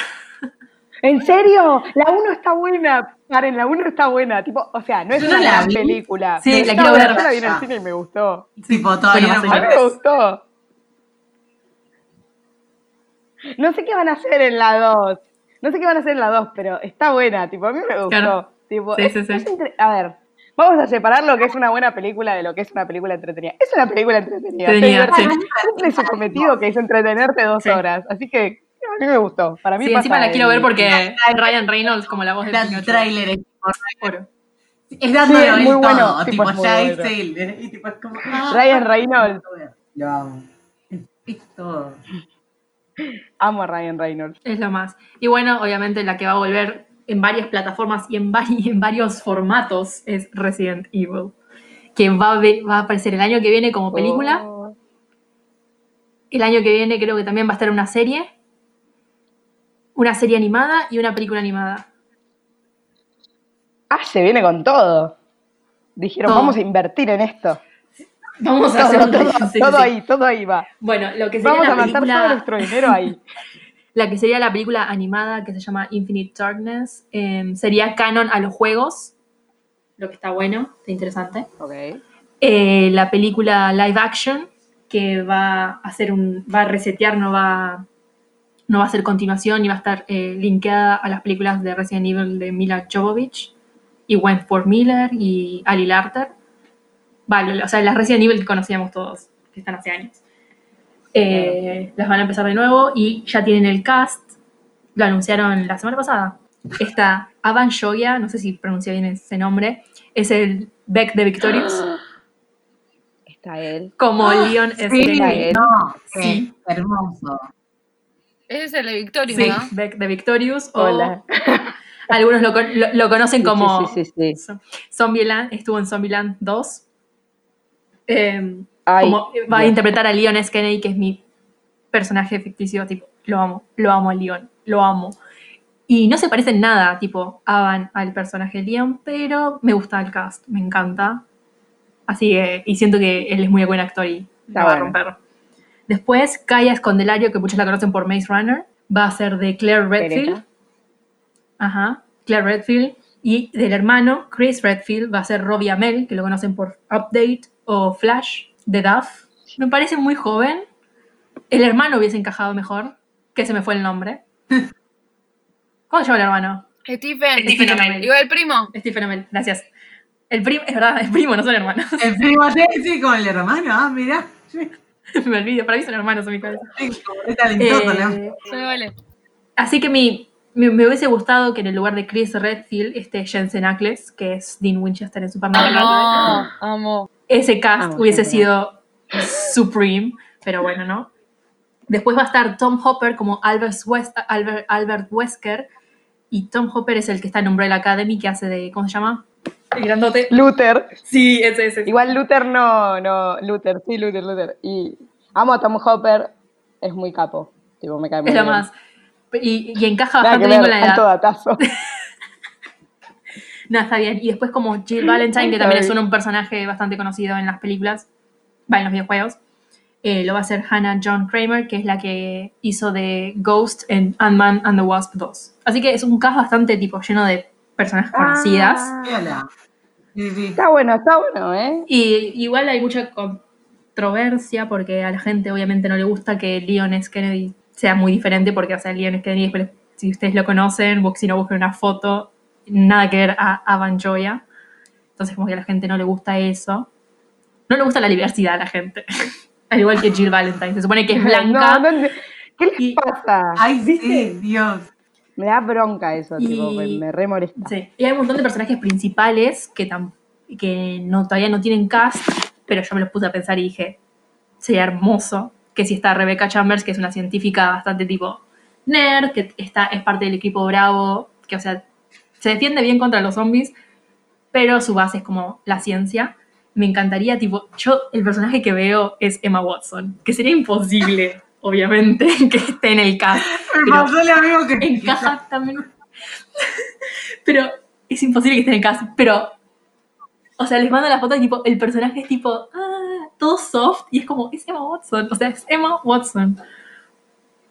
Speaker 3: ¿En serio? La 1 está buena. Paren, la 1 está buena. Tipo, o sea, no es
Speaker 2: Yo no
Speaker 3: una
Speaker 2: la
Speaker 3: gran
Speaker 2: vi.
Speaker 3: película.
Speaker 1: Sí,
Speaker 3: pero
Speaker 1: la
Speaker 3: está
Speaker 1: quiero
Speaker 3: buena.
Speaker 1: ver.
Speaker 3: Yo la vi en el
Speaker 2: Ya.
Speaker 3: cine y me gustó.
Speaker 2: Tipo, todavía no
Speaker 3: A mí me gustó. No sé qué van a hacer en la 2. No sé qué van a hacer en la 2, pero está buena. Tipo, a mí me gustó.
Speaker 1: Claro.
Speaker 3: Tipo,
Speaker 1: Sí,
Speaker 3: es-
Speaker 1: sí, sí.
Speaker 3: es entre- A ver, vamos a separar lo que es una buena película de lo que es una película entretenida. Es una película entretenida. Se
Speaker 1: sí.
Speaker 3: Cumple su cometido que es entretenerte dos horas. Así que a mí me gustó. Para mí
Speaker 1: Sí, encima la quiero
Speaker 3: el-
Speaker 1: ver porque Ryan Reynolds como la voz de
Speaker 2: El
Speaker 1: Pikachu.
Speaker 2: tráiler es,
Speaker 1: Oro.
Speaker 2: es dándolo
Speaker 3: Sí, es muy bueno,
Speaker 2: todo,
Speaker 3: tipo,
Speaker 2: tipo,
Speaker 3: es muy
Speaker 2: ya
Speaker 3: bueno.
Speaker 2: es él. ¿eh? Y tipo, es como, ah,
Speaker 3: Ryan Reynolds.
Speaker 2: Es, todo.
Speaker 3: Amo a Ryan Reynolds.
Speaker 1: Es lo más. Y bueno, obviamente la que va a volver en varias plataformas y en, vari- en varios formatos es Resident Evil. Que va a, va a aparecer el año que viene como película.
Speaker 3: Oh.
Speaker 1: El año que viene creo que también va a estar una serie. Una serie animada y una película animada.
Speaker 3: Ah, se viene con todo. Dijeron,
Speaker 1: Todo.
Speaker 3: vamos a invertir en esto.
Speaker 1: Vamos a
Speaker 3: Todo,
Speaker 1: hacer un
Speaker 3: todo,
Speaker 1: sí,
Speaker 3: todo
Speaker 1: sí.
Speaker 3: ahí, todo ahí va.
Speaker 1: Bueno, lo que sería
Speaker 3: Vamos
Speaker 1: la
Speaker 3: a mandar todo
Speaker 1: película,
Speaker 3: nuestro dinero ahí.
Speaker 1: la que sería la película animada que se llama Infinite Darkness eh, sería canon a los juegos. Lo que está bueno, está interesante.
Speaker 3: Ok.
Speaker 1: Eh, la película live action que va a hacer un va a resetear no va no va a ser continuación y va a estar eh, linkeada a las películas de Resident Evil de Mila Jovovich y Wentworth Miller y Ali Larter vale o sea las Resident Evil que conocíamos todos que están hace años Eh, las van a empezar de nuevo y ya tienen el cast lo anunciaron la semana pasada está Avan Shoya no sé si pronuncia bien ese nombre es el Beck de Victorious
Speaker 3: Está él.
Speaker 1: como Leon
Speaker 2: Sí,
Speaker 1: Skenny.
Speaker 2: no,
Speaker 1: Sí.
Speaker 2: hermoso.
Speaker 4: Ese es el de Victoria,
Speaker 1: Sí,
Speaker 4: ¿no?
Speaker 1: Beck de Victorious. O
Speaker 3: Hola.
Speaker 1: algunos lo, lo- lo conocen
Speaker 3: Sí,
Speaker 1: como
Speaker 3: Sí, sí, sí. sí.
Speaker 1: Zombieland. Estuvo en Zombieland 2. Eh,
Speaker 3: Ay,
Speaker 1: como va a interpretar a Leon S. Kennedy, que es mi personaje ficticio, tipo, lo amo, lo amo a Leon, lo amo. Y no se parece en nada, tipo, Avan al personaje de Leon, pero me gusta el cast, me encanta. Así que, y siento que él es muy buen actor y la va a romper. Después, Kaya Escondelario, que muchos la conocen por Maze Runner, va a ser de Claire Redfield.
Speaker 3: Pereta.
Speaker 1: Ajá, Claire Redfield. Y del hermano, Chris Redfield, va a ser Robbie Amell, que lo conocen por Update o Flash, de Duff. Me parece muy joven. El hermano hubiese encajado mejor, que se me fue el nombre. ¿Cómo se llama el hermano?
Speaker 4: Stephen.
Speaker 1: Stephen Amell.
Speaker 4: Igual el primo.
Speaker 1: Stephen Amell, gracias. El primo, es verdad, es primo, no son hermanos.
Speaker 2: El primo sí, con el hermano, ah, mirá.
Speaker 1: me olvido, para mí son hermanos en mi cabeza. Eh,
Speaker 4: vale.
Speaker 1: Así que mi, me, me hubiese gustado que en el lugar de Chris Redfield esté Jensen Ackles, que es Dean Winchester en Supernatural.
Speaker 4: Amo, amo.
Speaker 1: Ese cast
Speaker 3: Amo,
Speaker 1: hubiese sido supreme, pero bueno, ¿no? Después va a estar Tom Hopper como Albert, West, Albert, Albert Wesker, y Tom Hopper es el que está en Umbrella Academy, que hace de, ¿cómo se llama? Grandote.
Speaker 3: Luther.
Speaker 1: Sí, ese, ese.
Speaker 3: Igual Luther no, no, Luther, sí, Luther, Luther. Y amo a Tom Hopper, es muy capo. Tipo, me cae muy
Speaker 1: es
Speaker 3: bien.
Speaker 1: más. Y, y encaja
Speaker 3: Nada
Speaker 1: bastante bien con la edad.
Speaker 3: datazo.
Speaker 1: No, está bien. Y después como Jill Valentine, que también es un personaje bastante conocido en las películas, va en los videojuegos, eh, lo va a hacer Hannah John Kramer, que es la que hizo de Ghost en Ant-Man and the Wasp 2. Así que es un cast bastante tipo lleno de personajes conocidas.
Speaker 3: Ah.
Speaker 2: Sí, sí.
Speaker 3: está bueno, está bueno, ¿eh?
Speaker 1: Y igual hay mucha controversia porque a la gente obviamente no le gusta que Leon S. Kennedy sea muy diferente porque, o sea, Leon S. Kennedy, después, si ustedes lo conocen, si no busquen una foto, nada que ver a Avan Joya. Entonces como que a la gente no le gusta eso. No le gusta la diversidad a la gente. Al igual que Jill Valentine. Se supone que es blanca.
Speaker 3: No, no, ¿Qué les
Speaker 1: Y-
Speaker 3: pasa?
Speaker 2: Ay,
Speaker 1: ¿Viste?
Speaker 2: sí, Dios.
Speaker 3: Me da bronca eso,
Speaker 1: Y-
Speaker 3: tipo, me, me re molesta.
Speaker 1: Sí. Y hay un montón de personajes principales que, tam- que no, todavía no tienen cast, pero yo me los puse a pensar y dije, sería hermoso que si está Rebecca Chambers, que es una científica bastante tipo nerd, que está, es parte del equipo Bravo, que o sea, se defiende bien contra los zombies, pero su base es como la ciencia. Me encantaría, tipo, yo el personaje que veo es Emma Watson, que sería imposible, obviamente, que esté en el cast.
Speaker 2: Me
Speaker 1: pero-
Speaker 2: pasó lo mismo que
Speaker 1: encaja también. pero es imposible que esté en el cast. Pero, o sea, les mando la foto y tipo, el personaje es tipo, ah, todo soft y es como, es Emma Watson. O sea, es Emma Watson.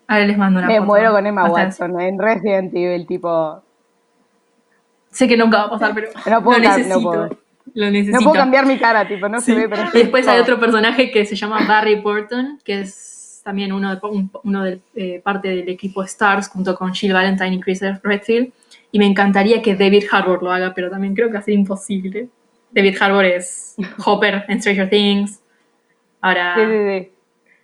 Speaker 1: Ahora les mando una
Speaker 3: Me
Speaker 1: foto.
Speaker 3: muero con Emma. Watson en Resident Evil, tipo.
Speaker 1: Sé que nunca va a pasar, pero
Speaker 3: No puedo
Speaker 1: lo
Speaker 3: no
Speaker 1: necesito.
Speaker 3: puedo.
Speaker 1: Lo necesito.
Speaker 3: No puedo cambiar mi cara, tipo, no
Speaker 1: Sí.
Speaker 3: se ve, pero.
Speaker 1: Y después hay otro personaje que se llama Barry Burton, que es también uno de, un- uno de eh, parte del equipo Stars, junto con Jill Valentine y Chris Redfield. Y me encantaría que David Harbour lo haga, pero también creo que va a ser imposible. David Harbour es Hopper en Stranger Things. Ahora
Speaker 3: Sí, sí,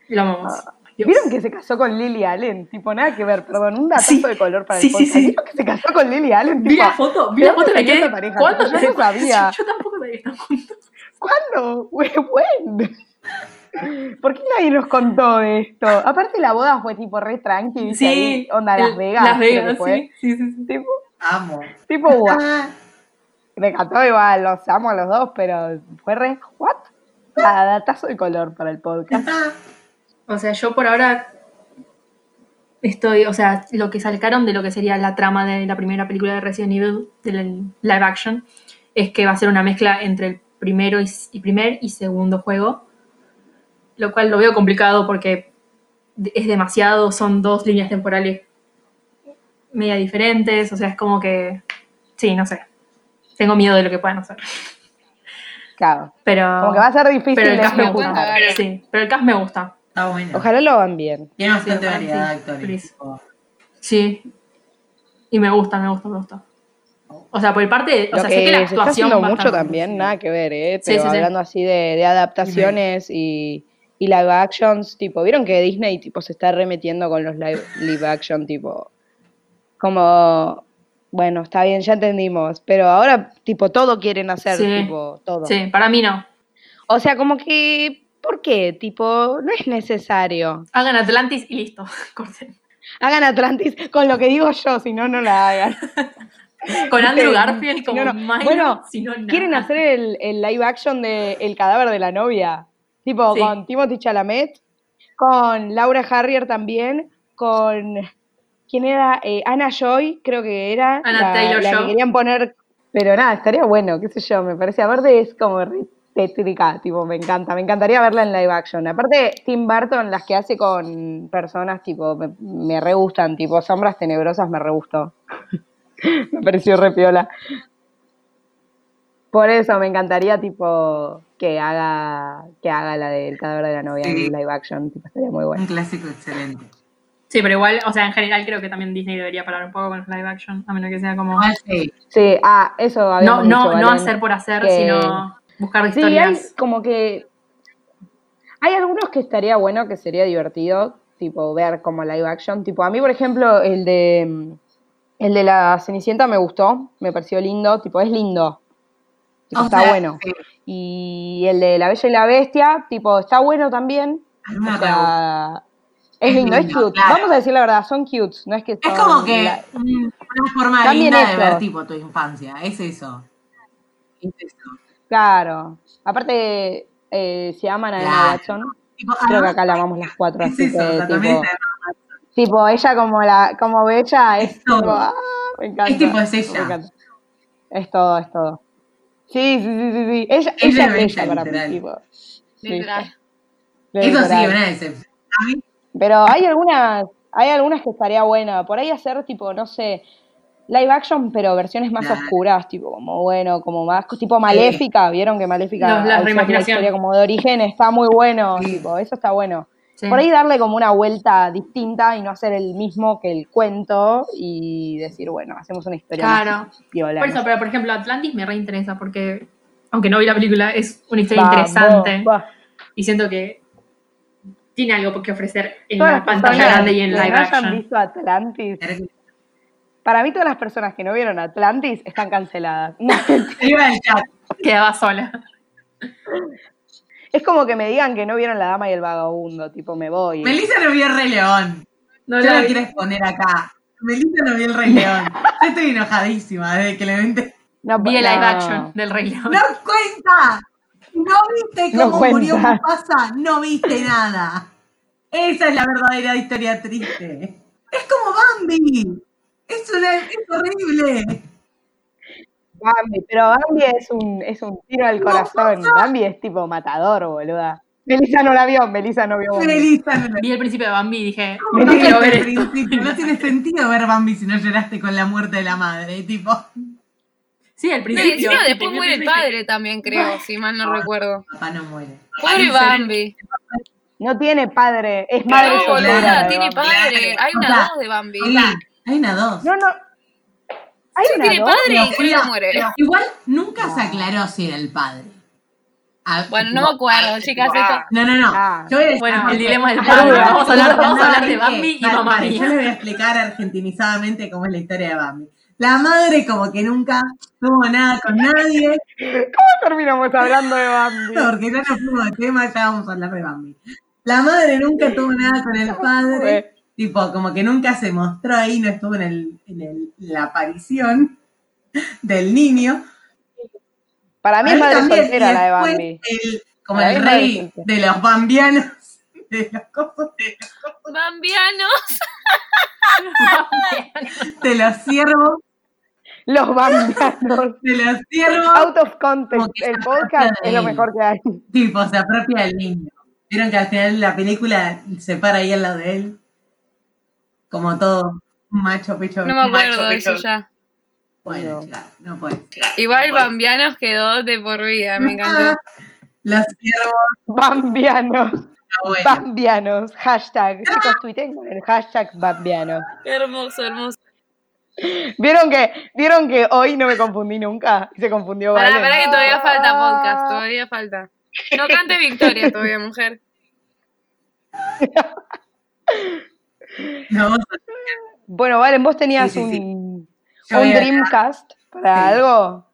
Speaker 3: sí.
Speaker 1: lo amamos. Dios.
Speaker 3: ¿Vieron que se casó con Lily Allen? Tipo, nada que ver, perdón, un datazo de color para
Speaker 1: Sí,
Speaker 3: el
Speaker 1: sí,
Speaker 3: podcast.
Speaker 1: sí.
Speaker 3: ¿Vieron que se casó con Lily Allen?
Speaker 1: Vi
Speaker 3: Tipo,
Speaker 1: la foto, vi
Speaker 3: ¿de
Speaker 1: la foto quedé.
Speaker 3: esa pareja?
Speaker 1: ¿Cuándo?
Speaker 3: Yo no sabía.
Speaker 1: Yo, yo tampoco sabía que estaban juntos.
Speaker 3: ¿Cuándo? ¿When? ¿Por qué nadie nos contó de esto? Aparte la boda fue tipo re tranqui, ¿viste? Ahí, onda Las
Speaker 1: el-
Speaker 3: Vegas.
Speaker 1: Las Vegas,
Speaker 3: fue.
Speaker 1: sí, sí, sí, sí.
Speaker 3: Tipo,
Speaker 2: amo.
Speaker 3: tipo, guau.
Speaker 2: Ah,
Speaker 3: Me encantó igual, los amo a los dos, pero fue re, ¿what? Ah, datazo de color para el podcast.
Speaker 2: ah.
Speaker 1: O sea, yo por ahora estoy, o sea, lo que sacaron de lo que sería la trama de la primera película de Resident Evil, del live action, es que va a ser una mezcla entre el primero y, y primer y segundo juego, lo cual lo veo complicado porque es demasiado, son dos líneas temporales media diferentes, o sea, es como que, sí, no sé, tengo miedo de lo que puedan hacer,
Speaker 3: Claro.
Speaker 1: pero,
Speaker 3: Como que va a ser difícil
Speaker 1: pero el cast me gusta, sí, pero el cast me gusta.
Speaker 2: Está bueno.
Speaker 3: Ojalá lo hagan bien.
Speaker 2: Tiene bastante
Speaker 1: Sí,
Speaker 2: variedad de
Speaker 1: sí.
Speaker 2: actores.
Speaker 1: Sí. Y me gusta, me gusta, me gusta. O sea, por el parte, o
Speaker 3: Lo
Speaker 1: sea,
Speaker 3: que
Speaker 1: sé que la
Speaker 3: se está
Speaker 1: actuación
Speaker 3: haciendo mucho también, nada que ver, ¿eh?
Speaker 1: Sí,
Speaker 3: Pero
Speaker 1: sí, sí.
Speaker 3: hablando así de, de adaptaciones y, y live actions, tipo, ¿vieron que Disney tipo se está remetiendo con los live, live action, tipo, como, bueno, está bien, ya entendimos, pero ahora, tipo, todo quieren hacer,
Speaker 1: Sí.
Speaker 3: tipo, todo.
Speaker 1: Sí, para mí no.
Speaker 3: O sea, como que, ¿por qué? Tipo, no es necesario.
Speaker 1: Hagan Atlantis y listo. Corten.
Speaker 3: Hagan Atlantis con lo que digo yo, si no, no la hagan.
Speaker 1: Con Andrew Garfield como
Speaker 3: no, Bueno,
Speaker 1: si no, nada.
Speaker 3: Quieren hacer el, el live action de El cadáver de la novia. Tipo,
Speaker 1: Sí.
Speaker 3: con Timothy Chalamet. Con Laura Harrier también, con. ¿Quién era? Eh, Anna Joy, creo que era.
Speaker 1: Anna
Speaker 3: la,
Speaker 1: Taylor
Speaker 3: la que querían poner. Pero nada, estaría bueno, qué sé yo, me parece. Aparte es como tétrica, tipo, me encanta. Me encantaría verla en live action. Aparte, Tim Burton, las que hace con personas, tipo, me, me re gustan, tipo, Sombras Tenebrosas me re gustó. me pareció re piola. Por eso me encantaría, tipo, que haga, que haga la del cadáver de la novia
Speaker 2: Sí.
Speaker 3: en live action, tipo, estaría muy bueno.
Speaker 2: Un clásico excelente.
Speaker 1: Sí, pero igual, o sea, en general creo que también Disney debería parar un poco con los live action, a menos que sea como...
Speaker 2: Igual sí.
Speaker 3: Sí, ah, eso
Speaker 1: No, no,
Speaker 3: dicho,
Speaker 1: no
Speaker 3: Valen.
Speaker 1: hacer por hacer,
Speaker 3: que-
Speaker 1: sino buscar
Speaker 3: Sí, hay
Speaker 1: historias.
Speaker 3: como que. Hay algunos que estaría bueno, que sería divertido, tipo, ver como live action. Tipo, a mí, por ejemplo, el de. El de la Cenicienta me gustó, me pareció lindo, tipo, es lindo. Tipo,
Speaker 2: O
Speaker 3: está
Speaker 2: sea,
Speaker 3: bueno.
Speaker 2: sí.
Speaker 3: Y el de La Bella y la Bestia, tipo, está bueno también.
Speaker 2: A mí me
Speaker 3: O
Speaker 2: re gusta.
Speaker 3: sea, es lindo, es cute.
Speaker 2: claro.
Speaker 3: Vamos a decir la verdad, son cute, no es que
Speaker 2: Es como que
Speaker 3: la-
Speaker 2: una forma
Speaker 3: bien
Speaker 2: linda de ver tipo tu infancia. Es eso. Es eso.
Speaker 3: Claro. Aparte, eh, si aman a Emma. Watson, creo que acá la amamos las cuatro,
Speaker 2: es
Speaker 3: así
Speaker 2: eso.
Speaker 3: que,
Speaker 2: también
Speaker 3: tipo, tipo, ella como la, como bella es,
Speaker 2: Es todo.
Speaker 3: tipo, ah, me encanta.
Speaker 2: Es tipo, es ella.
Speaker 3: Me encanta. Es todo, es todo. Sí, sí, sí, sí, sí. Ella,
Speaker 2: Ella
Speaker 3: ella
Speaker 2: es
Speaker 3: es
Speaker 2: bella,
Speaker 3: para mí,
Speaker 2: literal.
Speaker 3: tipo. Sí.
Speaker 4: Literal.
Speaker 2: Eso sí,
Speaker 3: Literal.
Speaker 2: una decepción. A mí,
Speaker 3: Pero hay algunas, hay algunas que estaría buena. Por ahí hacer tipo, no sé, live action, pero versiones más oscuras, tipo, como bueno, como más, tipo Maléfica, vieron que Maléfica,
Speaker 1: Los- la
Speaker 3: una
Speaker 1: reimaginación.
Speaker 3: historia como de origen, está muy bueno,
Speaker 2: Sí.
Speaker 3: tipo, eso está bueno.
Speaker 1: Sí.
Speaker 3: Por ahí darle como una vuelta distinta y no hacer el mismo que el cuento y decir, bueno, hacemos una historia
Speaker 1: Claro. Por
Speaker 3: no
Speaker 1: eso,
Speaker 3: sé.
Speaker 1: pero por ejemplo, Atlantis me reinteresa porque, aunque no vi la película, es una historia
Speaker 3: Va,
Speaker 1: interesante
Speaker 3: va, va.
Speaker 1: y siento que tiene algo que ofrecer en
Speaker 3: Todas
Speaker 1: la
Speaker 3: las
Speaker 1: pantalla
Speaker 3: personas
Speaker 1: grande y en
Speaker 3: que
Speaker 1: live
Speaker 3: no hayan
Speaker 1: action.
Speaker 3: visto Atlantis, para mí todas las personas que no vieron Atlantis están canceladas.
Speaker 2: iba al chat.
Speaker 1: Quedaba sola.
Speaker 3: Es como que me digan que no vieron La Dama y el Vagabundo, tipo, me voy.
Speaker 2: Melissa no vio el Rey León.
Speaker 1: No
Speaker 2: Yo
Speaker 1: la
Speaker 2: quiero exponer acá. Melissa no vio el Rey León. Yo estoy enojadísima desde que le mente.
Speaker 3: No,
Speaker 1: Vi el
Speaker 3: no.
Speaker 1: live action del Rey León.
Speaker 2: ¡No cuenta! ¿No viste
Speaker 3: No
Speaker 2: cómo murió
Speaker 3: cuenta.
Speaker 2: Mufasa? No viste nada. Esa es la verdadera historia triste. Es como Bambi. Es, una, es horrible.
Speaker 3: Bambi, pero Bambi es un, es un tiro al corazón. Bambi es tipo matador, boluda. Melissa no la vio, Melissa no vio.
Speaker 2: Melissa no la
Speaker 1: Vi el principio de Bambi y dije,
Speaker 2: No,
Speaker 1: no quiero ver esto.
Speaker 2: no tiene sentido ver Bambi si no lloraste con la muerte de la madre. Tipo,
Speaker 1: Sí, al
Speaker 4: Sí,
Speaker 1: principio. tipo,
Speaker 4: después muere el padre también, creo, si mal no recuerdo.
Speaker 2: papá no muere.
Speaker 4: Pobre. Bambi.
Speaker 3: No tiene padre, es madre
Speaker 4: No, boluda, tiene padre. Hay
Speaker 2: O
Speaker 4: una
Speaker 2: sea,
Speaker 4: dos de Bambi.
Speaker 2: Sí, hay una dos.
Speaker 3: No, no. Hay
Speaker 4: Sí,
Speaker 3: una
Speaker 4: tiene
Speaker 3: dos?
Speaker 4: padre
Speaker 2: Pero,
Speaker 4: y creo que
Speaker 2: pero-
Speaker 4: muere.
Speaker 2: pero igual nunca se aclaró si era el padre. Ah,
Speaker 4: Bueno, no me acuerdo, chicas.
Speaker 3: ah.
Speaker 4: Esto...
Speaker 2: No, no, no.
Speaker 3: Ah.
Speaker 2: Yo voy a decir
Speaker 1: Bueno, el dilema del
Speaker 2: Ah,
Speaker 1: padre. Vamos a hablar, vamos a hablar de
Speaker 2: ¿saben
Speaker 1: Bambi y mamá
Speaker 2: Yo les voy a explicar argentinizadamente cómo es la historia de Bambi. La madre como que nunca tuvo nada con nadie,
Speaker 3: ¿Cómo terminamos hablando de Bambi?
Speaker 2: porque ya no fuimos de tema, ya vamos a hablar de Bambi. La madre nunca tuvo nada con el padre, tipo, como que nunca se mostró ahí, no estuvo en, el, en el- la aparición del niño.
Speaker 3: Para mí es madre
Speaker 2: también,
Speaker 3: soltera la de Bambi.
Speaker 2: el- como
Speaker 3: Para
Speaker 2: el rey de los bambianos, de los cosas, de,
Speaker 4: Bambianos.
Speaker 2: de los ciervos,
Speaker 3: Los bambianos.
Speaker 2: de los ciervos,
Speaker 3: Out of context. El podcast es lo mejor que hay.
Speaker 2: tipo, se apropia del niño. Vieron que al final la película se para ahí al lado de él, como todo macho pecho.
Speaker 4: No me acuerdo
Speaker 2: macho
Speaker 4: de eso ya.
Speaker 2: Bueno,
Speaker 3: No.
Speaker 2: claro, no puede.
Speaker 4: Igual Bambianos quedó de por vida, me encantó.
Speaker 2: Los ciervos,
Speaker 3: Bambianos.
Speaker 2: bueno.
Speaker 3: Bambianos. Hashtag. Chicos, tuiten con el hashtag Bambianos.
Speaker 4: Hermoso, hermoso.
Speaker 3: ¿Vieron que, ¿Vieron que hoy no me confundí nunca? Se confundió
Speaker 4: Pará,
Speaker 3: Valen.
Speaker 4: pará que todavía falta podcast, todavía falta. No cante Victoria todavía, mujer.
Speaker 2: No,
Speaker 3: Bueno, Valen, vos tenías
Speaker 2: Sí, sí, sí.
Speaker 3: un, un Dreamcast para
Speaker 2: Sí.
Speaker 3: algo.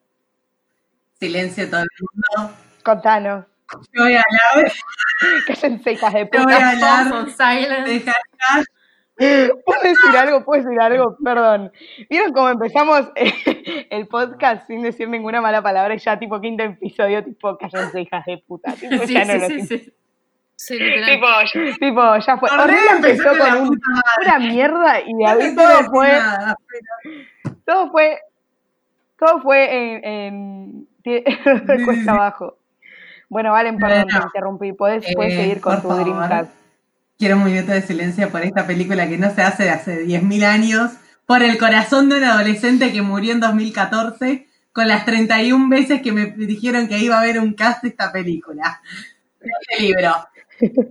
Speaker 2: Silencio todo el mundo.
Speaker 3: Contanos.
Speaker 2: Yo voy a hablar,
Speaker 3: Cállense, hijas de
Speaker 2: yo voy
Speaker 3: puta.
Speaker 2: a hablar de hashtag.
Speaker 3: ¿Puedo decir algo? ¿Puedo decir algo? Perdón. ¿Vieron cómo empezamos el podcast sin decir ninguna mala palabra y ya tipo quinto episodio, tipo, cállense, hijas de puta? Tipo,
Speaker 1: Sí,
Speaker 3: ya no
Speaker 1: sí,
Speaker 3: lo
Speaker 1: sí. Sí.
Speaker 3: Tipo, tipo, ya fue.
Speaker 2: Horrible,
Speaker 3: Horrible empezó con un- una mierda y de
Speaker 2: No
Speaker 3: ahí todo fue,
Speaker 2: nada.
Speaker 3: todo fue, todo fue en, en
Speaker 2: sí,
Speaker 3: cuesta abajo. Bueno, Valen, perdón,
Speaker 2: Bueno,
Speaker 3: te interrumpí. Podés,
Speaker 2: eh,
Speaker 3: seguir con tu
Speaker 2: favor.
Speaker 3: Dreamcast.
Speaker 2: Quiero un minuto de silencio por esta película que no se hace de hace 10.000 años, por el corazón de un adolescente que murió en 2014, con las 31 veces que me dijeron que iba a haber un cast de esta película. Este libro.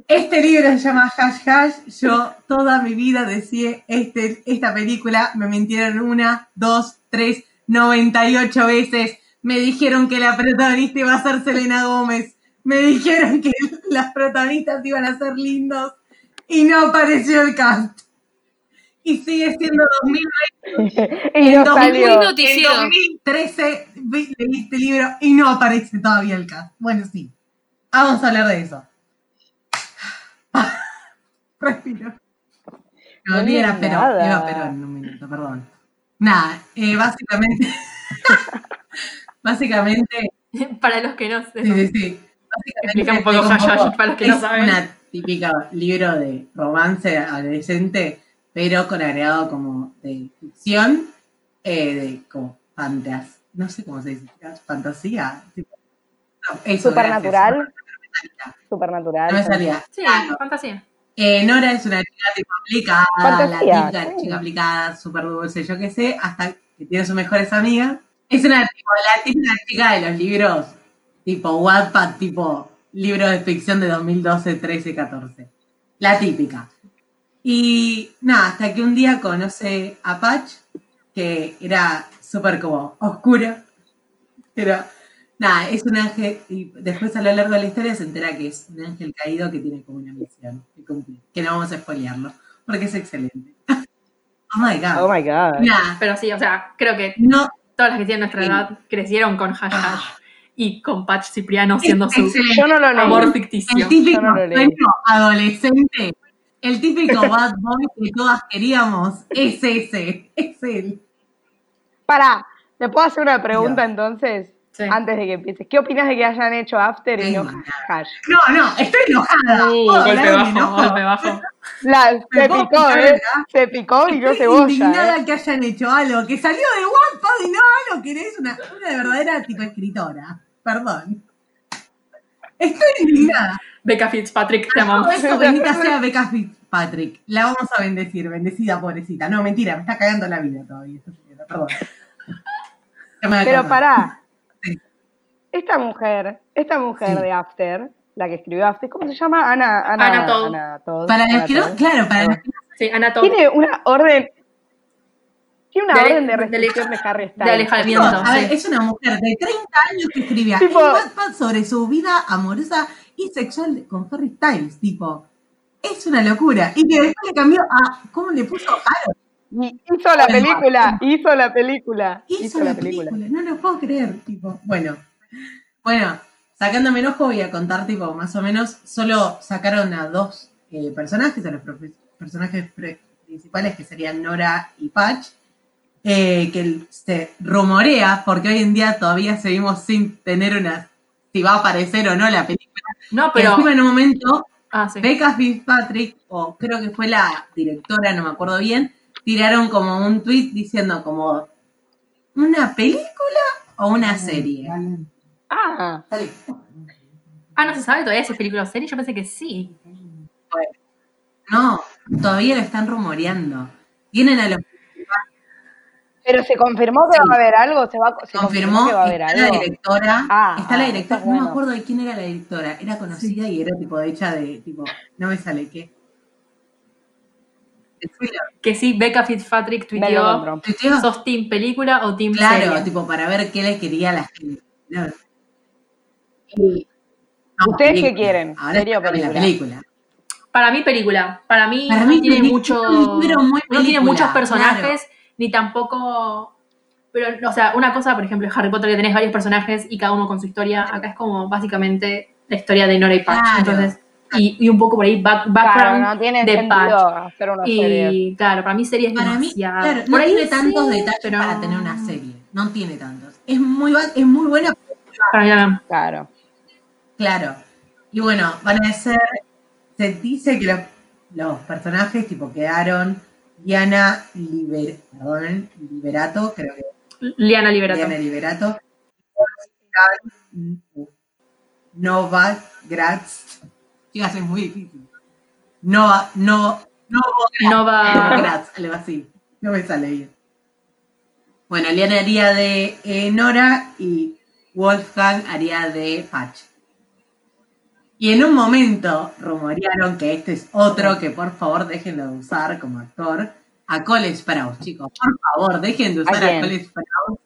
Speaker 2: Este libro se llama Hash Hash. Yo toda mi vida decía este, esta película. Me mintieron una, dos, tres, 98 veces. Me dijeron que la protagonista iba a ser Selena Gómez. Me dijeron que las protagonistas iban a ser lindos. Y no apareció el cast. Y sigue siendo 2020.
Speaker 3: y no
Speaker 2: en 2000
Speaker 3: salió.
Speaker 2: En 2013 vi- leí este libro y no aparece todavía el cast. Bueno, sí. Vamos a hablar de eso. Respiro. Me
Speaker 3: No
Speaker 2: olvidé, era pero. Eva Perón, en un minuto, perdón. Nada, eh, básicamente. básicamente.
Speaker 1: Para los que no sé.
Speaker 2: Sí, sí, sí. Básicamente
Speaker 1: Explica un poco Hash Hash para los que no
Speaker 2: es
Speaker 1: saben.
Speaker 2: una típica libro de romance adolescente, pero con agregado como de ficción, eh, de como fantasía, no sé cómo se dice, fantasía. no, eso,
Speaker 3: Supernatural.
Speaker 2: gracias,
Speaker 3: Supernatural.
Speaker 2: No me salía.
Speaker 1: Sí,
Speaker 2: Claro.
Speaker 1: fantasía.
Speaker 2: Eh, Nora es una chica tipo aplicada,
Speaker 3: Fantasía,
Speaker 2: la típica
Speaker 3: sí.
Speaker 2: chica aplicada, súper dulce, yo qué sé, hasta que tiene sus mejores amigas. Es una tipo, la típica chica de los libros, tipo Wattpad, tipo libro de ficción de 2012, 13, 14. La típica. Y nada, hasta que un día conoce a Patch, que era súper como oscuro, pero nada, es un ángel, y después a lo largo de la historia se entera que es un ángel caído que tiene como una misión que cumplir, que no vamos a spoilearlo, porque es excelente. Oh my god.
Speaker 3: Oh my god.
Speaker 2: Nada,
Speaker 1: Pero sí, o sea, creo que
Speaker 2: no,
Speaker 1: todas las que tienen nuestra
Speaker 2: Sí.
Speaker 1: edad crecieron con Hash
Speaker 2: Ah.
Speaker 1: Hash y con Patch Cipriano siendo su.
Speaker 3: Yo no lo leí.
Speaker 1: amor
Speaker 2: El
Speaker 1: ficticio.
Speaker 2: típico
Speaker 3: no leí.
Speaker 2: sueño adolescente, el típico bad boy que todas queríamos, es ese, es él.
Speaker 3: Pará, ¿le puedo hacer una pregunta entonces?
Speaker 1: Sí.
Speaker 3: Antes de que empieces. ¿Qué opinas de que hayan hecho After y no
Speaker 2: no.
Speaker 3: Hash?
Speaker 2: No, no, estoy enojada.
Speaker 1: Uh,
Speaker 2: Puedo
Speaker 1: golpe bajo, golpe bajo.
Speaker 3: La, se picó,
Speaker 2: picar,
Speaker 3: ¿eh? Se picó y no
Speaker 2: Estoy
Speaker 3: cebolla,
Speaker 2: indignada
Speaker 3: ¿eh?
Speaker 2: que hayan hecho algo que salió de Wattpad y no algo que eres una, una de verdadera tipo escritora. Perdón. Estoy indignada.
Speaker 1: Becca Fitzpatrick, te amamos.
Speaker 2: eso bendita sea Becca Fitzpatrick. La vamos a bendecir, bendecida pobrecita. No, mentira, me está cagando la vida todavía perdón.
Speaker 3: Pero pará. Esta mujer, esta mujer
Speaker 2: Sí.
Speaker 3: de After, la que escribió After, ¿cómo se llama? Ana, Ana,
Speaker 1: Ana Todd.
Speaker 3: Ana Todd,
Speaker 2: Para los que no, claro, para los que
Speaker 1: Sí, Ana Todd.
Speaker 3: Tiene una orden. Tiene una
Speaker 1: De-
Speaker 3: orden de
Speaker 1: de-
Speaker 3: restricción de, Harry
Speaker 1: de
Speaker 3: Styles.
Speaker 1: alejamiento.
Speaker 2: No, a ver,
Speaker 1: sí.
Speaker 2: es una mujer de 30 años que escribía
Speaker 3: Tipo-
Speaker 2: en sobre su vida amorosa y sexual con Harry Styles, tipo, es una locura. Y que después le cambió a, ¿cómo le puso? Harold.
Speaker 3: Hizo la película, hizo la película.
Speaker 2: Hizo la película. no lo puedo creer, tipo, bueno. Bueno, sacándome enojo voy a contar, tipo, más o menos, solo sacaron a dos eh, personajes, a los personajes principales que serían Nora y Patch, eh, que se rumorea, porque hoy en día todavía seguimos sin tener una, si va a aparecer o no la película,
Speaker 1: No,
Speaker 2: pero encima en un momento
Speaker 1: Ah, sí.
Speaker 2: Becca Fitzpatrick, o creo que fue la directora, no me acuerdo bien, tiraron como un tweet diciendo como una película o una serie.
Speaker 3: Ah,
Speaker 2: Dale.
Speaker 1: Ah, no se sabe todavía si es película o serie. Yo pensé que sí.
Speaker 2: No, todavía lo están rumoreando. Tienen a los
Speaker 3: pero se confirmó que
Speaker 2: Sí.
Speaker 3: va a haber algo, se, va, se
Speaker 2: confirmó
Speaker 3: que va a haber
Speaker 2: está la
Speaker 3: algo.
Speaker 2: directora,
Speaker 3: Ah,
Speaker 2: está la
Speaker 3: ah,
Speaker 2: directora,
Speaker 3: está
Speaker 2: no me acuerdo de quién era la directora, era conocida y era tipo hecha de tipo, no me sale qué. De.
Speaker 1: Que sí, Becca Fitzpatrick tuiteó. ¿Sos team película o team
Speaker 2: Claro,
Speaker 1: serie?
Speaker 2: tipo para ver qué le quería a la gente. Claro. Y- no,
Speaker 3: ¿Ustedes qué
Speaker 2: película.
Speaker 3: quieren?
Speaker 2: Ahora
Speaker 3: ¿Serie o
Speaker 2: está la
Speaker 3: película?
Speaker 2: película.
Speaker 1: Para mí, película. Para mí,
Speaker 2: Para
Speaker 1: no
Speaker 2: mí,
Speaker 1: tiene
Speaker 2: película.
Speaker 1: mucho. No tiene muchos personajes,
Speaker 2: claro.
Speaker 1: ni tampoco. Pero, o sea, una cosa, por ejemplo, es Harry Potter que tenés varios personajes y cada uno con su historia. Acá es como básicamente la historia de Nora y Patch.
Speaker 2: Claro.
Speaker 1: Entonces, y, y un poco por ahí back-
Speaker 3: Claro,
Speaker 1: background.
Speaker 3: no tiene
Speaker 1: de Patch.
Speaker 3: hacer una serie.
Speaker 1: y claro, para mí serie es
Speaker 2: Para mí, claro,
Speaker 1: Por
Speaker 2: no
Speaker 1: ahí
Speaker 2: tiene tantos detalles
Speaker 1: pero-
Speaker 2: para tener una serie. No tiene tantos. Es muy, es muy buena,
Speaker 1: Para mí.
Speaker 3: Claro.
Speaker 2: Claro. Y bueno, van a ser se dice que los, los personajes tipo quedaron Diana Liber, perdón, Liberato, creo que
Speaker 1: Liana Liberato.
Speaker 2: Diana Liberato, Nova Graz, chicas es muy difícil. Nova, no, Novo
Speaker 1: Nova.
Speaker 2: Graz, algo así. No me sale bien. Bueno, Liana haría de eh, Nora y Wolfgang haría de Patch. Y en un momento rumorearon que este es otro que por favor dejen de usar como actor a Cole Sprouse, chicos. Por favor, dejen de usar a? Cole Sprouse.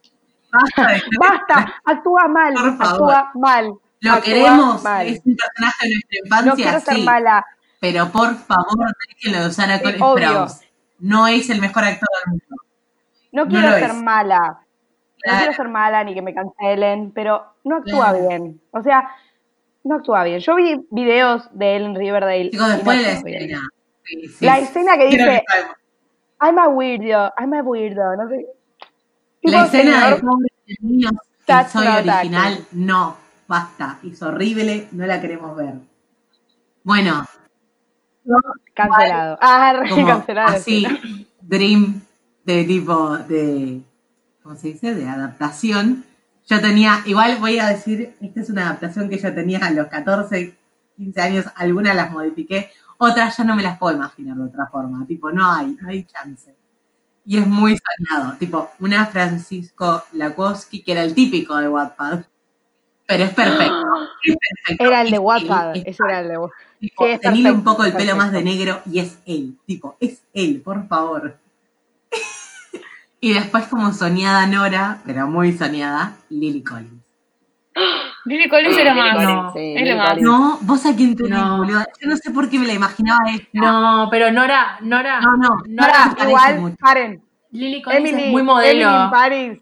Speaker 2: Basta de
Speaker 3: Basta, actúa mal,
Speaker 2: Por favor.
Speaker 3: actúa mal.
Speaker 2: Lo
Speaker 3: actúa
Speaker 2: queremos,
Speaker 3: mal.
Speaker 2: es un personaje de nuestra
Speaker 3: No
Speaker 2: infancia,
Speaker 3: quiero ser
Speaker 2: sí.
Speaker 3: mala.
Speaker 2: Pero por favor, déjenlo de usar a
Speaker 3: Sí,
Speaker 2: Cole
Speaker 3: obvio.
Speaker 2: Sprouse. No es el mejor actor del mundo.
Speaker 3: No
Speaker 2: No
Speaker 3: quiero ser
Speaker 2: es.
Speaker 3: mala. No quiero ser mala ni que me cancelen, pero no actúa
Speaker 2: Claro.
Speaker 3: bien. O sea, no actúa bien. Yo vi videos de él en Riverdale.
Speaker 2: Chicos, después
Speaker 3: no
Speaker 2: de la escena. sí, sí,
Speaker 3: La escena que dice,
Speaker 2: sabemos.
Speaker 3: I'm a weirdo, I'm a weirdo, no sé.
Speaker 2: La escena de pobres niños que soy original, no, basta, es horrible, no la queremos ver. Bueno,
Speaker 3: cancelado. Ah, cancelado.
Speaker 2: así,
Speaker 3: sí.
Speaker 2: Dream de tipo de, ¿cómo se dice? De adaptación. Yo tenía, igual voy a decir, esta es una adaptación que yo tenía a los 14, 15 años, algunas las modifiqué, otras ya no me las puedo imaginar de otra forma, tipo, no hay, no hay chance. Y es muy soñado, tipo, una Francisco Lakowski, que era el típico de Wattpad, pero es perfecto, es perfecto.
Speaker 3: Era el de Wattpad,
Speaker 2: es
Speaker 3: ese era el de Wattpad. Sí,
Speaker 2: un poco el pelo más de negro y es él, tipo, es él, por favor. Y después como soñada Nora, pero muy soñada, Lily Collins.
Speaker 4: Lily Collins era más. No,
Speaker 3: sí,
Speaker 4: más.
Speaker 2: No, vos a quién tenés,
Speaker 1: No.
Speaker 2: Yo no sé por qué me la imaginaba esta.
Speaker 1: No, pero Nora, Nora,
Speaker 2: no, no.
Speaker 1: Nora,
Speaker 2: Nora
Speaker 3: igual,
Speaker 2: mucho.
Speaker 3: paren.
Speaker 1: Lily Collins
Speaker 3: Emily,
Speaker 1: es muy
Speaker 3: Emily
Speaker 1: modelo.
Speaker 3: in Paris.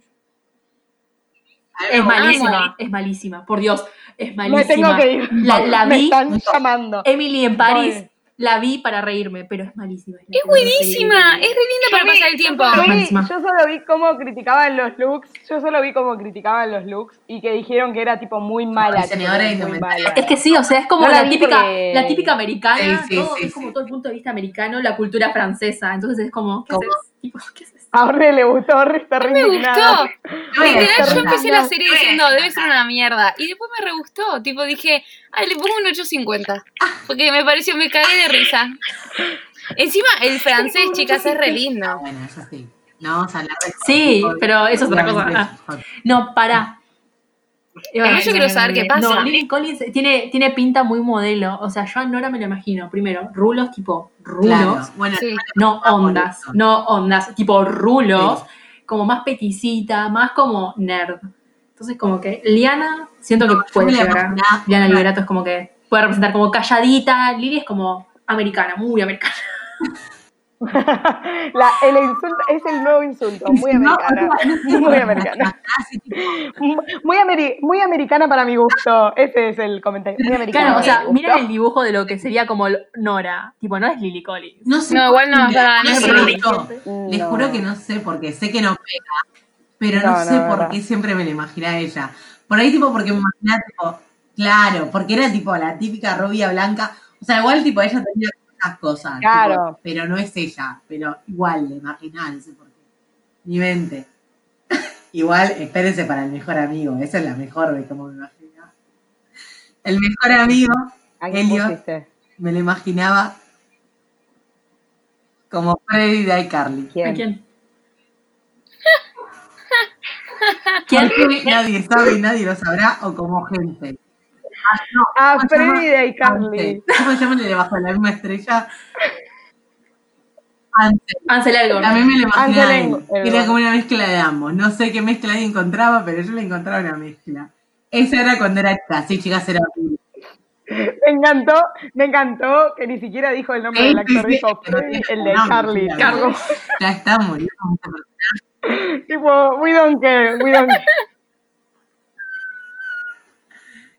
Speaker 2: Me
Speaker 1: Es
Speaker 2: gusta.
Speaker 1: malísima, es malísima, por Dios, es
Speaker 3: Me
Speaker 1: malísima.
Speaker 3: tengo que ir.
Speaker 1: La, la
Speaker 3: Me
Speaker 1: vi,
Speaker 3: están llamando.
Speaker 1: Emily en París. La vi para reírme, pero es malísima.
Speaker 4: Es buenísima, es re linda para pasar el tiempo.
Speaker 3: Yo, vi-
Speaker 1: Malísima.
Speaker 3: yo solo vi cómo criticaban los looks, yo solo vi cómo criticaban los looks y que dijeron que era tipo muy mala. muy.
Speaker 1: Es que sí, o sea, es como
Speaker 3: No la
Speaker 1: típica,
Speaker 3: porque-
Speaker 1: la típica americana,
Speaker 2: Sí, sí,
Speaker 1: todo,
Speaker 2: sí,
Speaker 1: es como
Speaker 2: sí.
Speaker 1: todo el punto de vista americano, la cultura francesa. Entonces es como, ¿qué haces? Tipo, ¿qué haces?
Speaker 3: A Orne le gustó, Orne está re
Speaker 4: Me
Speaker 3: indignada.
Speaker 4: gustó. Literal, yo empecé la serie diciendo, debe ser una mierda. Y después me re gustó. Tipo, dije, ay, le pongo un 850. Porque me pareció, me cagué de risa. Encima, el francés, chicas, es re lindo.
Speaker 2: Bueno, eso sí. No vamos a hablar de
Speaker 1: Sí, pero eso es otra cosa. Ah. No, para.
Speaker 4: Pero yo quiero saber qué pasa.
Speaker 1: No, Lily Collins tiene, tiene pinta muy modelo. O sea, yo a Nora me lo imagino. Primero, rulos tipo rulos.
Speaker 2: Claro. Bueno,
Speaker 4: Sí.
Speaker 1: No ondas, no ondas, tipo rulos, como más peticita, más como nerd. Entonces, como que Liana, siento que puede llegar. a- Liana Liberato es como que puede representar como calladita. Lily es como americana, muy americana.
Speaker 3: La, el insulto es el nuevo insulto, muy americana. Muy americana. Muy, ameri- muy americana para mi gusto. Ese es el comentario. Muy americana.
Speaker 1: Claro, o sea, miren el dibujo de lo que sería como Nora. Tipo, no es Lily Collins.
Speaker 2: No sé.
Speaker 4: No, igual no,
Speaker 2: no
Speaker 4: mí
Speaker 2: sé
Speaker 4: no.
Speaker 2: por qué. Les juro que no sé porque sé que no pega, pero no, sé
Speaker 3: no,
Speaker 2: por qué siempre me la imaginé a ella. Por ahí tipo porque me imaginaba tipo, claro, porque era tipo la típica rubia blanca, o sea, igual tipo ella tenía esas cosas,
Speaker 3: Claro.
Speaker 2: tipo, pero no es ella, pero igual la imaginaba, no sé por qué. Mi mente. igual, espérense para el mejor amigo, esa es la mejor de cómo me imaginaba. El mejor amigo,
Speaker 3: ¿A qué
Speaker 2: Elliot.
Speaker 3: pusiste?
Speaker 2: me lo imaginaba como Freddy de iCarly.
Speaker 3: ¿Quién?
Speaker 1: ¿A quién? ¿Quién?
Speaker 2: Porque nadie sabe y nadie lo sabrá, o como gente. Ah, no,
Speaker 3: Ah,
Speaker 2: ¿cómo se llama?
Speaker 3: Freddy de iCarly.
Speaker 2: ¿Cómo se llama el de bajo la misma estrella? Ansel.
Speaker 1: Ansel Elgort.
Speaker 2: También me lo imaginaba
Speaker 3: Ansel.
Speaker 2: Era como una mezcla de ambos. No sé qué mezcla ahí encontraba, pero yo le encontraba una mezcla. Esa era cuando era chica. Sí, chicas, era.
Speaker 3: Me encantó, me encantó que ni siquiera dijo el nombre
Speaker 2: Sí,
Speaker 3: del actor,
Speaker 2: sí,
Speaker 3: dijo
Speaker 2: sí, no
Speaker 3: Freddy, el de Carly.
Speaker 2: sí,
Speaker 3: Cargo.
Speaker 2: Ya está, murió.
Speaker 3: tipo, we don't care, we don't care.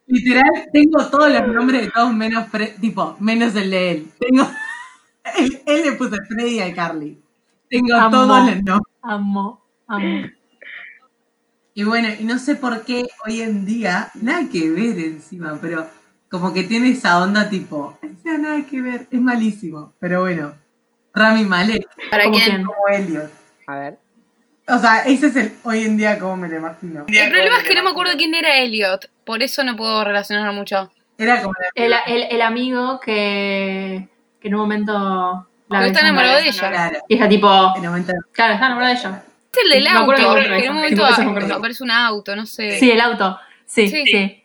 Speaker 2: Literal, tengo todos los nombres de todos menos Fre- tipo, menos el de él. Tengo. Él, él le puso Freddy a Carly. Tengo
Speaker 1: Amo.
Speaker 2: todos los nombres.
Speaker 1: Amo, amo.
Speaker 2: Y bueno, y no sé por qué hoy en día, nada que ver encima, pero como que tiene esa onda tipo, tiene nada que ver. Es malísimo. Pero bueno. Rami Malek
Speaker 4: ¿Para
Speaker 1: ¿Cómo
Speaker 4: quién?
Speaker 1: quién?
Speaker 2: como Elliot.
Speaker 3: A ver.
Speaker 2: O sea, ese es el hoy en día como me lo imagino.
Speaker 4: El problema es que no me acuerdo quién era Elliot, por eso no puedo relacionar mucho.
Speaker 2: Era como la
Speaker 1: El, el, el amigo que, que en un momento la
Speaker 4: Porque está enamorado de ella.
Speaker 2: Claro.
Speaker 1: Y ella tipo,
Speaker 2: En el momento
Speaker 1: claro, está enamorada de ella.
Speaker 4: Es el del
Speaker 1: Me
Speaker 4: auto,
Speaker 1: acuerdo que
Speaker 4: que en un momento
Speaker 1: me acuerdo.
Speaker 4: aparece un auto, no sé.
Speaker 1: Sí, el auto. Sí,
Speaker 4: Sí.
Speaker 1: sí.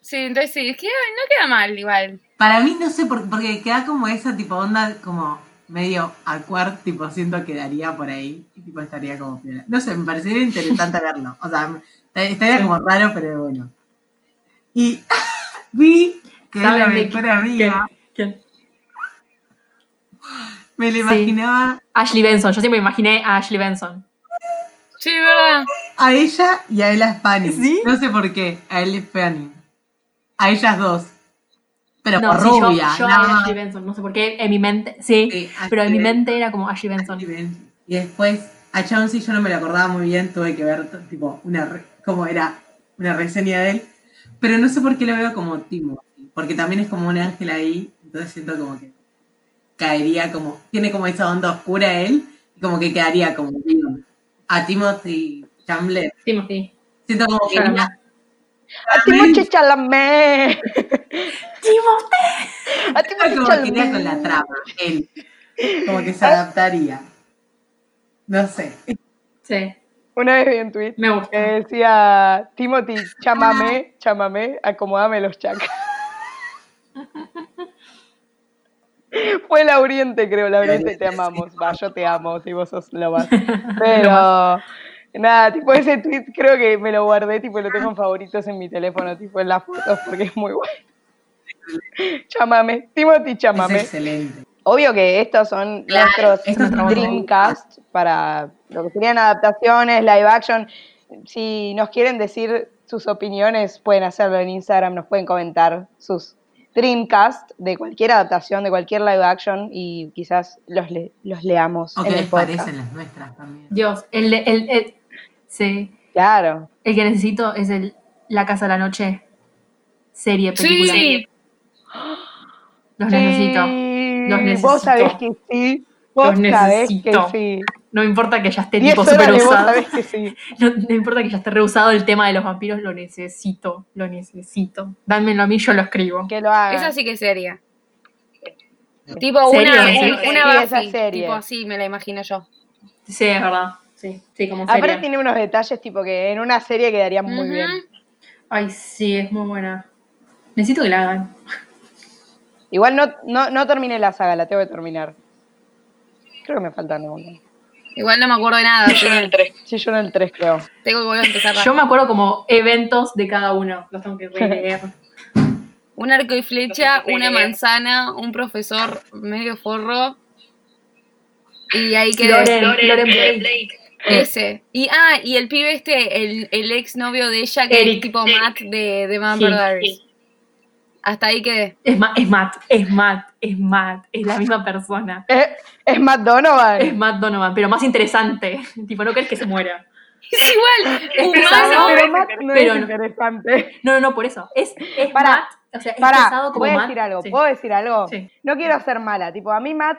Speaker 4: Sí, entonces sí, es que no queda mal igual.
Speaker 2: Para mí no sé, por- porque queda como esa tipo onda como medio awkward, tipo siento que daría por ahí y tipo estaría como. No sé, me parecería interesante verlo. O sea, estaría como raro, pero bueno. Y vi que es la
Speaker 1: ¿Saben de
Speaker 2: mejor amiga,
Speaker 1: ¿Quién?
Speaker 2: me la
Speaker 1: Sí.
Speaker 2: imaginaba
Speaker 1: Ashley Benson. Yo siempre me imaginé a Ashley Benson.
Speaker 4: Sí, verdad.
Speaker 2: a ella y a él a Fanning.
Speaker 1: ¿Sí?
Speaker 2: No sé por qué, a él es Fanning. A ellas dos. Pero
Speaker 1: No,
Speaker 2: por
Speaker 1: sí, yo-
Speaker 2: rubia,
Speaker 1: yo, a
Speaker 2: más.
Speaker 1: Ashley Benson. No sé por qué en mi mente. Sí,
Speaker 2: Sí,
Speaker 1: pero en mi mente era como Ashley Benson.
Speaker 2: Y después, a Chauncey yo no me lo acordaba muy bien, tuve que ver tipo una cómo era una reseña de él, pero no sé por qué lo veo como Timo, porque también es como un ángel ahí, entonces siento como que caería como, tiene como esa onda oscura él, y como que quedaría como bien. A Timothy Chambler,
Speaker 1: Timothy.
Speaker 2: siento como que
Speaker 1: Chalamet.
Speaker 3: ¡A Timoche Chalamet!
Speaker 1: Timothy.
Speaker 3: ¡A Timoche
Speaker 2: como que iría con la trama, él, como que se adaptaría. No sé.
Speaker 1: Sí,
Speaker 3: Una vez vi un tweet
Speaker 1: me gusta.
Speaker 3: que decía Timothy, chámame, chámame, acomodame los chacas. Fue la Oriente, creo, la Oriente, te amamos. Va, yo te amo, si vos sos lo más. Pero, nada, tipo ese tweet creo que me lo guardé, tipo lo tengo en favoritos en mi teléfono, tipo en las fotos, porque es muy bueno. Chámame, Timothy,
Speaker 2: Es
Speaker 3: chámame.
Speaker 2: excelente.
Speaker 3: Obvio que estos son nuestros
Speaker 2: es nuestra
Speaker 3: Dreamcast para lo que serían adaptaciones, live action. Si nos quieren decir sus opiniones, pueden hacerlo en Instagram, nos pueden comentar sus Dreamcast de cualquier adaptación, de cualquier live action y quizás los, le- los leamos
Speaker 2: O
Speaker 3: en
Speaker 2: que
Speaker 3: el
Speaker 2: les
Speaker 3: podcast.
Speaker 2: parecen las nuestras también.
Speaker 1: Dios, el, el, el- sí,
Speaker 3: Claro.
Speaker 1: el que necesito es el La Casa de la Noche. Serie, película.
Speaker 4: Sí,
Speaker 1: Los necesito. Los
Speaker 3: Vos
Speaker 1: necesito.
Speaker 3: sabés que sí. Vos
Speaker 1: Los
Speaker 3: sabés que
Speaker 1: necesito.
Speaker 3: sí.
Speaker 1: No importa que ya esté tipo
Speaker 3: vos
Speaker 1: usado.
Speaker 3: sabés que sí.
Speaker 1: No, no importa que ya esté reusado el tema de los vampiros, lo necesito. Lo necesito. Dámelo a mí, yo lo escribo.
Speaker 3: Que lo hagan.
Speaker 4: esa sí que sería. Tipo
Speaker 1: ¿Serio?
Speaker 4: una,
Speaker 1: Sí,
Speaker 4: una
Speaker 3: sí, esa
Speaker 4: Buffy,
Speaker 3: serie.
Speaker 4: tipo así me la imagino yo.
Speaker 1: Sí, es verdad. Sí, sí, como
Speaker 3: Aparte
Speaker 1: serie.
Speaker 3: tiene unos detalles tipo que en una serie quedarían muy bien.
Speaker 1: Ay, sí, es muy buena. Necesito que la hagan.
Speaker 3: Igual no, no, no terminé la saga, la tengo que terminar. Creo que me faltan una.
Speaker 4: Igual no me acuerdo de nada, así que
Speaker 3: Sí, yo en el 3 creo.
Speaker 4: tengo que volver a empezar.
Speaker 1: Yo me acuerdo como eventos de cada uno. Los tengo que releer.
Speaker 4: Un arco y flecha, una manzana, un profesor medio forro. Y ahí que
Speaker 1: Loren, Loren Blake.
Speaker 4: ese. Y ah, y el pibe este, el, el ex novio de ella, que
Speaker 1: Eric.
Speaker 4: es tipo Matt de, de Vampire
Speaker 1: Sí,
Speaker 4: Diaries. Hasta ahí quedé.
Speaker 1: Es, Ma- es Matt, es Matt, es Matt. Es la misma persona.
Speaker 3: Es, es Matt Donovan.
Speaker 1: Es Matt Donovan, pero más interesante. tipo, no crees que se muera.
Speaker 4: Es igual,
Speaker 1: Es
Speaker 4: humano.
Speaker 1: pesado.
Speaker 3: pero Matt no
Speaker 1: pero
Speaker 3: es
Speaker 1: no.
Speaker 3: interesante.
Speaker 1: No, no, no, por eso. Es, es
Speaker 3: Pará,
Speaker 1: Matt. O sea, es
Speaker 3: Pará,
Speaker 1: pesado como
Speaker 3: a
Speaker 1: Matt.
Speaker 3: decir algo,
Speaker 1: Sí.
Speaker 3: ¿puedo decir algo?
Speaker 1: Sí.
Speaker 3: No quiero ser mala, tipo, a mí Matt,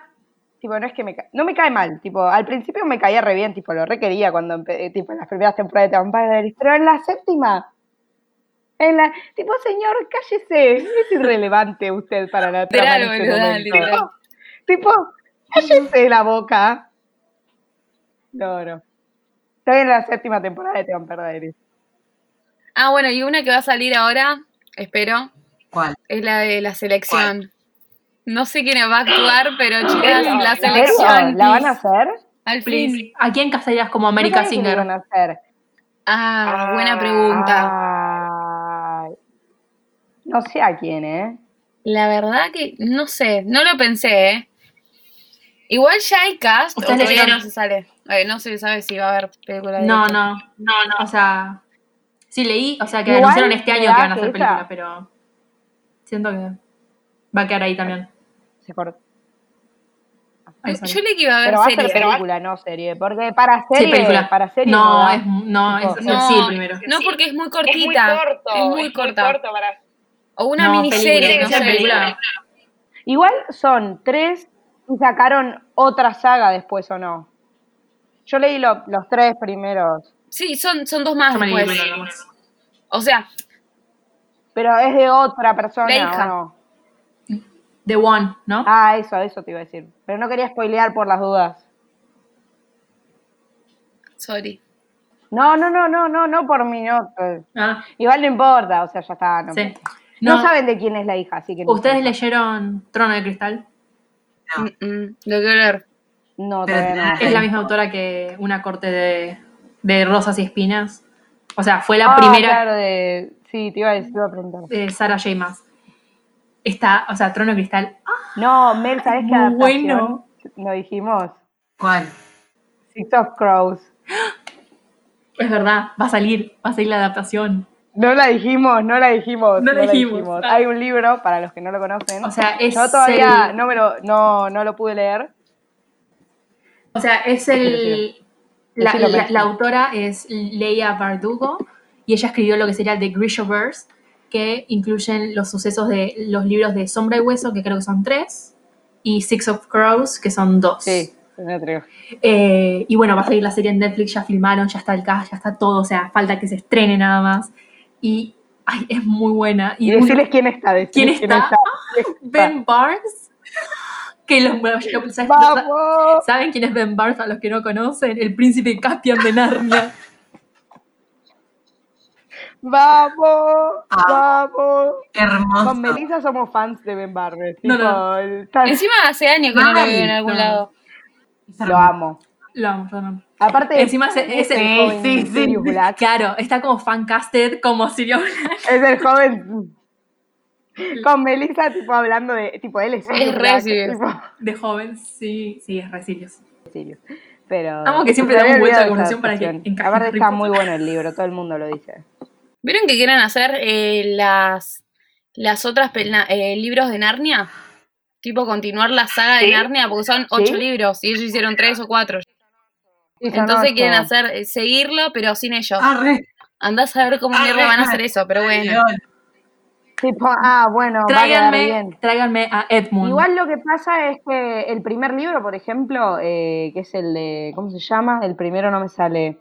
Speaker 3: tipo, no es que me ca- no me cae mal, tipo, al principio me caía re bien, tipo, lo requería cuando, tipo, en las primeras temporadas de Vampire Diaries, pero en la séptima, en la, tipo, señor, cállese, es irrelevante usted para la trama
Speaker 4: Literal,
Speaker 3: en este
Speaker 4: boluda,
Speaker 3: momento.
Speaker 4: literal.
Speaker 3: Tipo, cállese la boca. No, no. Estoy en la séptima temporada de The Vampire Diaries.
Speaker 4: Ah, bueno, y una que va a salir ahora, espero,
Speaker 2: ¿Cuál?
Speaker 4: es la de la selección. No sé quién va a actuar, pero chicas, la
Speaker 3: ¿En
Speaker 4: selección.
Speaker 3: ¿La van a hacer?
Speaker 4: Al fin.
Speaker 1: ¿A quién casarías como
Speaker 3: No que lo
Speaker 1: Singer?
Speaker 3: iban a hacer.
Speaker 4: Ah, buena pregunta.
Speaker 3: Ay. No sé a quién, ¿eh?
Speaker 4: La verdad que no sé, no lo pensé, ¿eh? Igual ya hay cast, o no se sale. Eh, no se sabe si va a haber película de
Speaker 1: No, no, no, no. O sea, sí leí, o sea, que
Speaker 3: Igual
Speaker 1: anunciaron este año que van a hacer película,
Speaker 3: esa-
Speaker 1: pero siento que va a quedar ahí también.
Speaker 3: Se cortó.
Speaker 4: Yo leí que iba a haber
Speaker 3: Pero va a
Speaker 4: serie.
Speaker 3: ser película, no serie. Porque para
Speaker 1: Sí,
Speaker 3: serie,
Speaker 1: película.
Speaker 3: para serie
Speaker 1: no,
Speaker 3: da.
Speaker 1: es, no, es, es sí el primero.
Speaker 4: No, porque es muy cortita. Es muy corta.
Speaker 5: para...
Speaker 4: O una
Speaker 1: No,
Speaker 4: miniserie,
Speaker 1: película,
Speaker 4: no sé.
Speaker 1: película.
Speaker 3: Igual son tres y sacaron otra saga después, ¿o no? Yo leí lo- los tres primeros,
Speaker 4: Sí, son, son dos más
Speaker 1: me
Speaker 4: después. O sea,
Speaker 3: pero es de otra persona,
Speaker 4: La hija.
Speaker 3: ¿o no?
Speaker 1: The One, ¿no?
Speaker 3: Ah, eso, eso te iba a decir. Pero no quería spoilear por las dudas.
Speaker 4: sorry.
Speaker 3: No, no, no, no, no, no por mi nota.
Speaker 1: Ah,
Speaker 3: Igual no importa, o sea, ya está. No,
Speaker 1: sí.
Speaker 3: No
Speaker 1: No,
Speaker 3: saben de quién es la hija, así que no
Speaker 1: ¿Ustedes leyeron Trono de Cristal?
Speaker 2: No.
Speaker 4: Mm, mm, lo quiero leer.
Speaker 3: No, todavía no.
Speaker 1: Es la misma autora que Una corte de, de rosas y espinas. O sea, fue la
Speaker 3: Ah,
Speaker 1: primera
Speaker 3: claro, de... Sí, te iba a decir, te iba a preguntar.
Speaker 1: de Sarah J. Maas. Está, o sea, Trono de Cristal. ¡ah!
Speaker 3: No, Mel, ¿sabes qué
Speaker 1: Muy
Speaker 3: adaptación?
Speaker 1: bueno.
Speaker 3: Lo dijimos.
Speaker 2: ¿Cuál?
Speaker 3: Six of Crows.
Speaker 1: Es verdad, va a salir, va a salir la adaptación.
Speaker 3: No la dijimos, no la dijimos.
Speaker 1: No la dijimos. Ah.
Speaker 3: Hay un libro, para los que no lo conocen.
Speaker 1: O sea, es
Speaker 3: Yo todavía
Speaker 1: el-
Speaker 3: no, me lo, no, no lo pude leer.
Speaker 1: O sea, es el. La autora es Leia Bardugo y ella escribió lo que sería The Grishaverse, que incluyen los sucesos de los libros de Sombra y Hueso, que creo que son tres, y Six of Crows, que son dos.
Speaker 3: Sí, me atrevo.
Speaker 1: Eh, y bueno, va a salir la serie en Netflix, ya filmaron, ya está el cast, ya está todo, o sea, falta que se estrene nada más. Y ay, es muy buena.
Speaker 3: Y
Speaker 1: Y,
Speaker 3: decirles quién está. decirles
Speaker 1: ¿Quién está?
Speaker 3: ¿Quién está?
Speaker 1: Ben Barnes, que los, los- ¿sabes-
Speaker 3: ¡Vamos!
Speaker 1: ¿Saben quién es Ben Barnes? A los que no conocen, el príncipe Caspian de Narnia.
Speaker 3: ¡Vamos!
Speaker 2: Ah.
Speaker 3: ¡Vamos!
Speaker 2: Hermoso.
Speaker 3: Con Melissa somos fans de Ben Barnes.
Speaker 1: No,
Speaker 3: el-
Speaker 4: Encima hace años que no lo veo en algún lado.
Speaker 3: Lo amo.
Speaker 1: Lo amo, lo amo.
Speaker 3: Aparte,
Speaker 1: Encima es- es el
Speaker 3: el joven
Speaker 2: sí, sí.
Speaker 3: Sirius Black.
Speaker 1: Claro, está como fancasted como Sirio Black.
Speaker 3: Es el joven. Con Melissa, tipo, hablando de. Tipo, él es Sirius
Speaker 4: re Sirius.
Speaker 3: tipo,
Speaker 1: de joven. Sí, sí, es Recilios.
Speaker 3: Sirius. Pero.
Speaker 1: Amo que siempre damos vuelta a la conversación para que encaje en
Speaker 3: Aparte, está muy bueno el libro, todo el mundo lo dice.
Speaker 4: ¿Vieron que quieren hacer eh, las, las otras eh, libros de Narnia? Tipo continuar la saga de. Narnia, porque son ocho
Speaker 3: ¿Sí?
Speaker 4: libros y ellos hicieron tres o cuatro. Entonces quieren hacer eh, seguirlo, pero sin ellos.
Speaker 2: Ah, re.
Speaker 4: Andás a ver cómo
Speaker 2: Ah,
Speaker 4: mierda van a hacer eso, pero bueno.
Speaker 3: Tipo, ah, bueno, va a
Speaker 1: Tráiganme,
Speaker 3: bien.
Speaker 1: tráiganme a Edmund.
Speaker 3: Igual lo que pasa es que el primer libro, por ejemplo, eh, que es el de, ¿cómo se llama? El primero no me sale.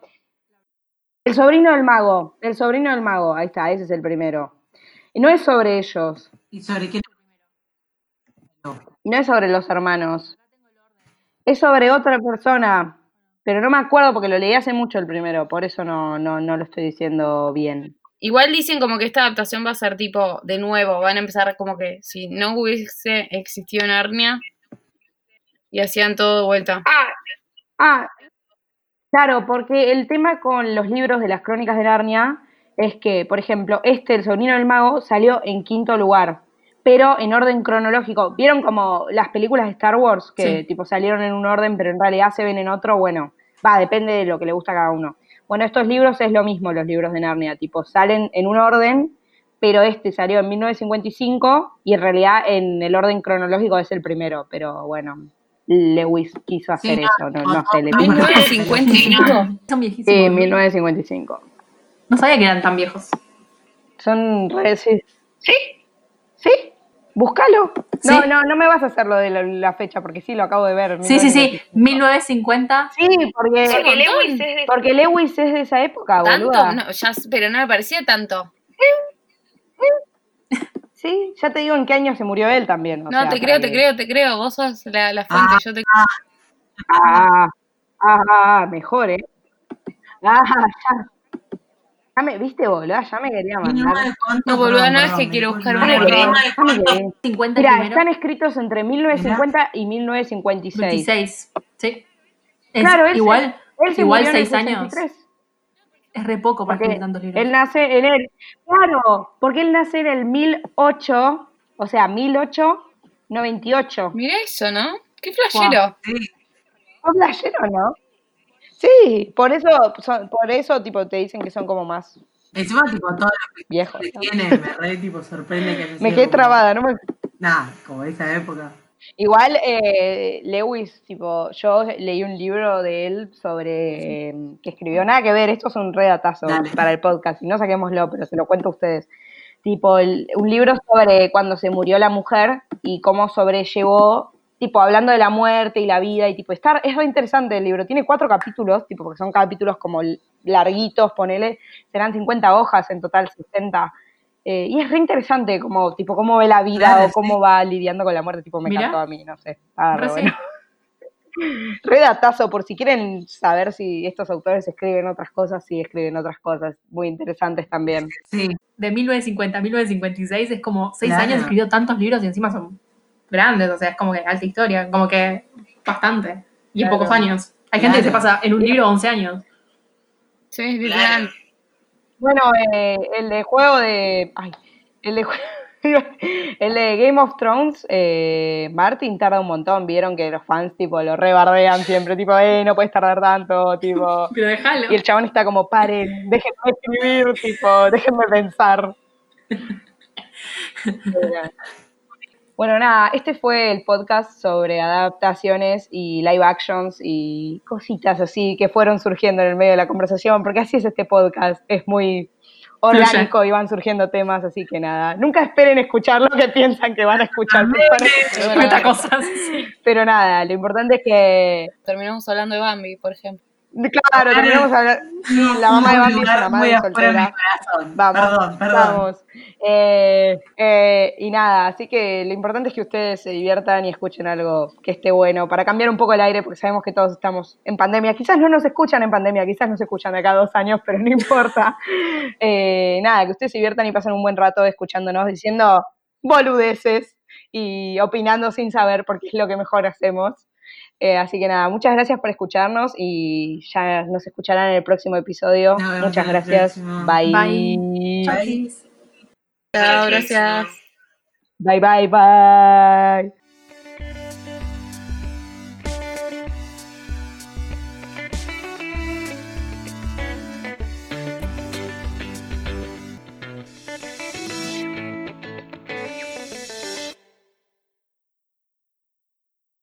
Speaker 3: El sobrino del mago, el sobrino del mago, ahí está, ese es el primero. Y no es sobre ellos,
Speaker 2: ¿Y sobre qué?
Speaker 3: y no es sobre los hermanos. Es sobre otra persona, pero no me acuerdo porque lo leí hace mucho el primero, por eso no, no, no lo estoy diciendo bien.
Speaker 4: Igual dicen como que esta adaptación va a ser tipo, de nuevo, van a empezar como que si no hubiese existido Narnia y hacían todo de vuelta.
Speaker 3: Ah, claro, porque el tema con los libros de las crónicas de Narnia es que, por ejemplo, este, El sobrino del mago, salió en quinto lugar, pero en orden cronológico. ¿Vieron como las películas de Star Wars que
Speaker 1: Sí.
Speaker 3: tipo salieron en un orden, pero en realidad se ven en otro? Bueno, va, depende de lo que le gusta a cada uno. Bueno, estos libros es lo mismo, los libros de Narnia, tipo, salen en un orden, pero este salió en 1955 y en realidad en el orden cronológico es el primero, pero bueno, Lewis quiso hacer
Speaker 2: Sí,
Speaker 3: eso, no, no sé, le
Speaker 2: no,
Speaker 3: puso-
Speaker 4: 1955.
Speaker 1: Son viejísimos.
Speaker 3: Sí, 1955.
Speaker 1: No sabía que eran tan viejos.
Speaker 3: Son re, sí. ¿Sí? ¿Sí? Búscalo. No,
Speaker 1: Sí.
Speaker 3: no, no me vas a hacer lo de la, la fecha, porque sí, lo acabo de ver.
Speaker 1: Sí, sí, sí.
Speaker 3: 1955.
Speaker 1: 1950.
Speaker 3: Sí, porque,
Speaker 4: un montón.
Speaker 3: Lewis es de, porque Lewis es de esa época,
Speaker 4: ¿Tanto?
Speaker 3: boluda.
Speaker 4: No, ya, pero no me parecía tanto.
Speaker 3: Sí, ya te digo en qué año se murió él también. o
Speaker 4: No,
Speaker 3: sea,
Speaker 4: te creo, te
Speaker 3: que-
Speaker 4: creo, te creo. Vos sos la, la fuente, yo te
Speaker 3: Ah, ah, ah, mejor, ¿eh? Ah, ya. Ya me, viste, boluda, ya me quería mandar.
Speaker 4: No,
Speaker 2: perdón,
Speaker 4: no es que quiero buscar una
Speaker 2: me
Speaker 3: Ya
Speaker 2: acuerdo.
Speaker 3: me quedé, ya me quedé.
Speaker 1: 50
Speaker 3: Mira, están escritos entre 1950 y 1956.
Speaker 1: 26. Sí. Es
Speaker 3: Claro, él se-
Speaker 1: igual,
Speaker 3: Él se
Speaker 1: igual
Speaker 3: murió en el
Speaker 1: 6 años.
Speaker 3: 63,
Speaker 1: Es re poco para
Speaker 3: Porque
Speaker 1: escribir tantos libros.
Speaker 3: él nace en el. Claro, porque él nace en el 1008, o sea, 1898.
Speaker 4: Mirá eso, ¿no? Qué flashero.
Speaker 2: Sí,
Speaker 3: ¿Un playero, no? Sí, por eso, son- por eso tipo te dicen que son como más
Speaker 2: Encima, tipo, todo lo que
Speaker 3: viejos.
Speaker 2: tiene me re, tipo, sorprende que
Speaker 3: Me quedé
Speaker 2: como-
Speaker 3: trabada, ¿no? me-
Speaker 2: Nada, como esa época.
Speaker 3: Igual eh, Lewis, tipo, yo leí un libro de él sobre eh, que escribió nada que ver, esto es un redatazo
Speaker 2: Dale.
Speaker 3: para el podcast, y no saquémoslo, pero se lo cuento a ustedes. tipo el- un libro sobre cuando se murió la mujer y cómo sobrellevó, tipo hablando de la muerte y la vida y tipo, está, es re interesante el libro, tiene cuatro capítulos, tipo porque son capítulos como larguitos, ponele, serán 50 hojas en total, 60. eh, y es re interesante como, tipo, cómo ve la vida
Speaker 2: Claro,
Speaker 3: o cómo va lidiando con la muerte, tipo, me
Speaker 1: Mirá.
Speaker 3: encantó a mí, no sé, está re bueno. Re datazo, por si quieren saber si estos autores escriben otras cosas, sí escriben otras cosas muy interesantes también.
Speaker 2: Sí,
Speaker 1: De 1950 a 1956 es como seis
Speaker 2: Claro.
Speaker 1: años escribió tantos libros y encima son grandes, o sea, es como que alta historia, como que bastante. Y en pocos años. Hay gente que se pasa en un libro 11 años.
Speaker 4: Sí, literal.
Speaker 3: Bueno, eh, el de juego de. Ay, el de, jue- el de Game of Thrones, eh, Martin tarda un montón. Vieron que los fans, tipo, lo rebardean siempre, tipo, eh, no puedes tardar tanto, tipo.
Speaker 1: Pero déjalo.
Speaker 3: Y el chabón está como, paren, déjenme escribir, tipo, déjenme pensar. Bueno, nada, este fue el podcast sobre adaptaciones y live actions y cositas así que fueron surgiendo en el medio de la conversación, porque así es este podcast, es muy orgánico y van surgiendo temas, así que nada, nunca esperen escuchar lo que piensan que van a escuchar, pero,
Speaker 1: cosas.
Speaker 3: pero nada, lo importante es que,
Speaker 4: Terminamos hablando de Bambi, por ejemplo.
Speaker 3: Claro, terminamos hablando, la mamá de Bambi es una madre soltera. Vamos,
Speaker 2: Perdón, perdón.
Speaker 3: Vamos. Eh, eh, y nada, así que lo importante es que ustedes se diviertan y escuchen algo que esté bueno para cambiar un poco el aire, porque sabemos que todos estamos en pandemia. Quizás no nos escuchan en pandemia, quizás nos escuchan de acá dos años, pero no importa. Eh, nada, que ustedes se diviertan y pasen un buen rato escuchándonos, diciendo boludeces y opinando sin saber, porque es lo que mejor hacemos. Eh, así que nada, muchas gracias por escucharnos y ya nos escucharán en el próximo episodio. Muchas gracias. Bye.
Speaker 1: Bye. Chis.
Speaker 4: Chao, gracias.
Speaker 3: Bye, bye, bye.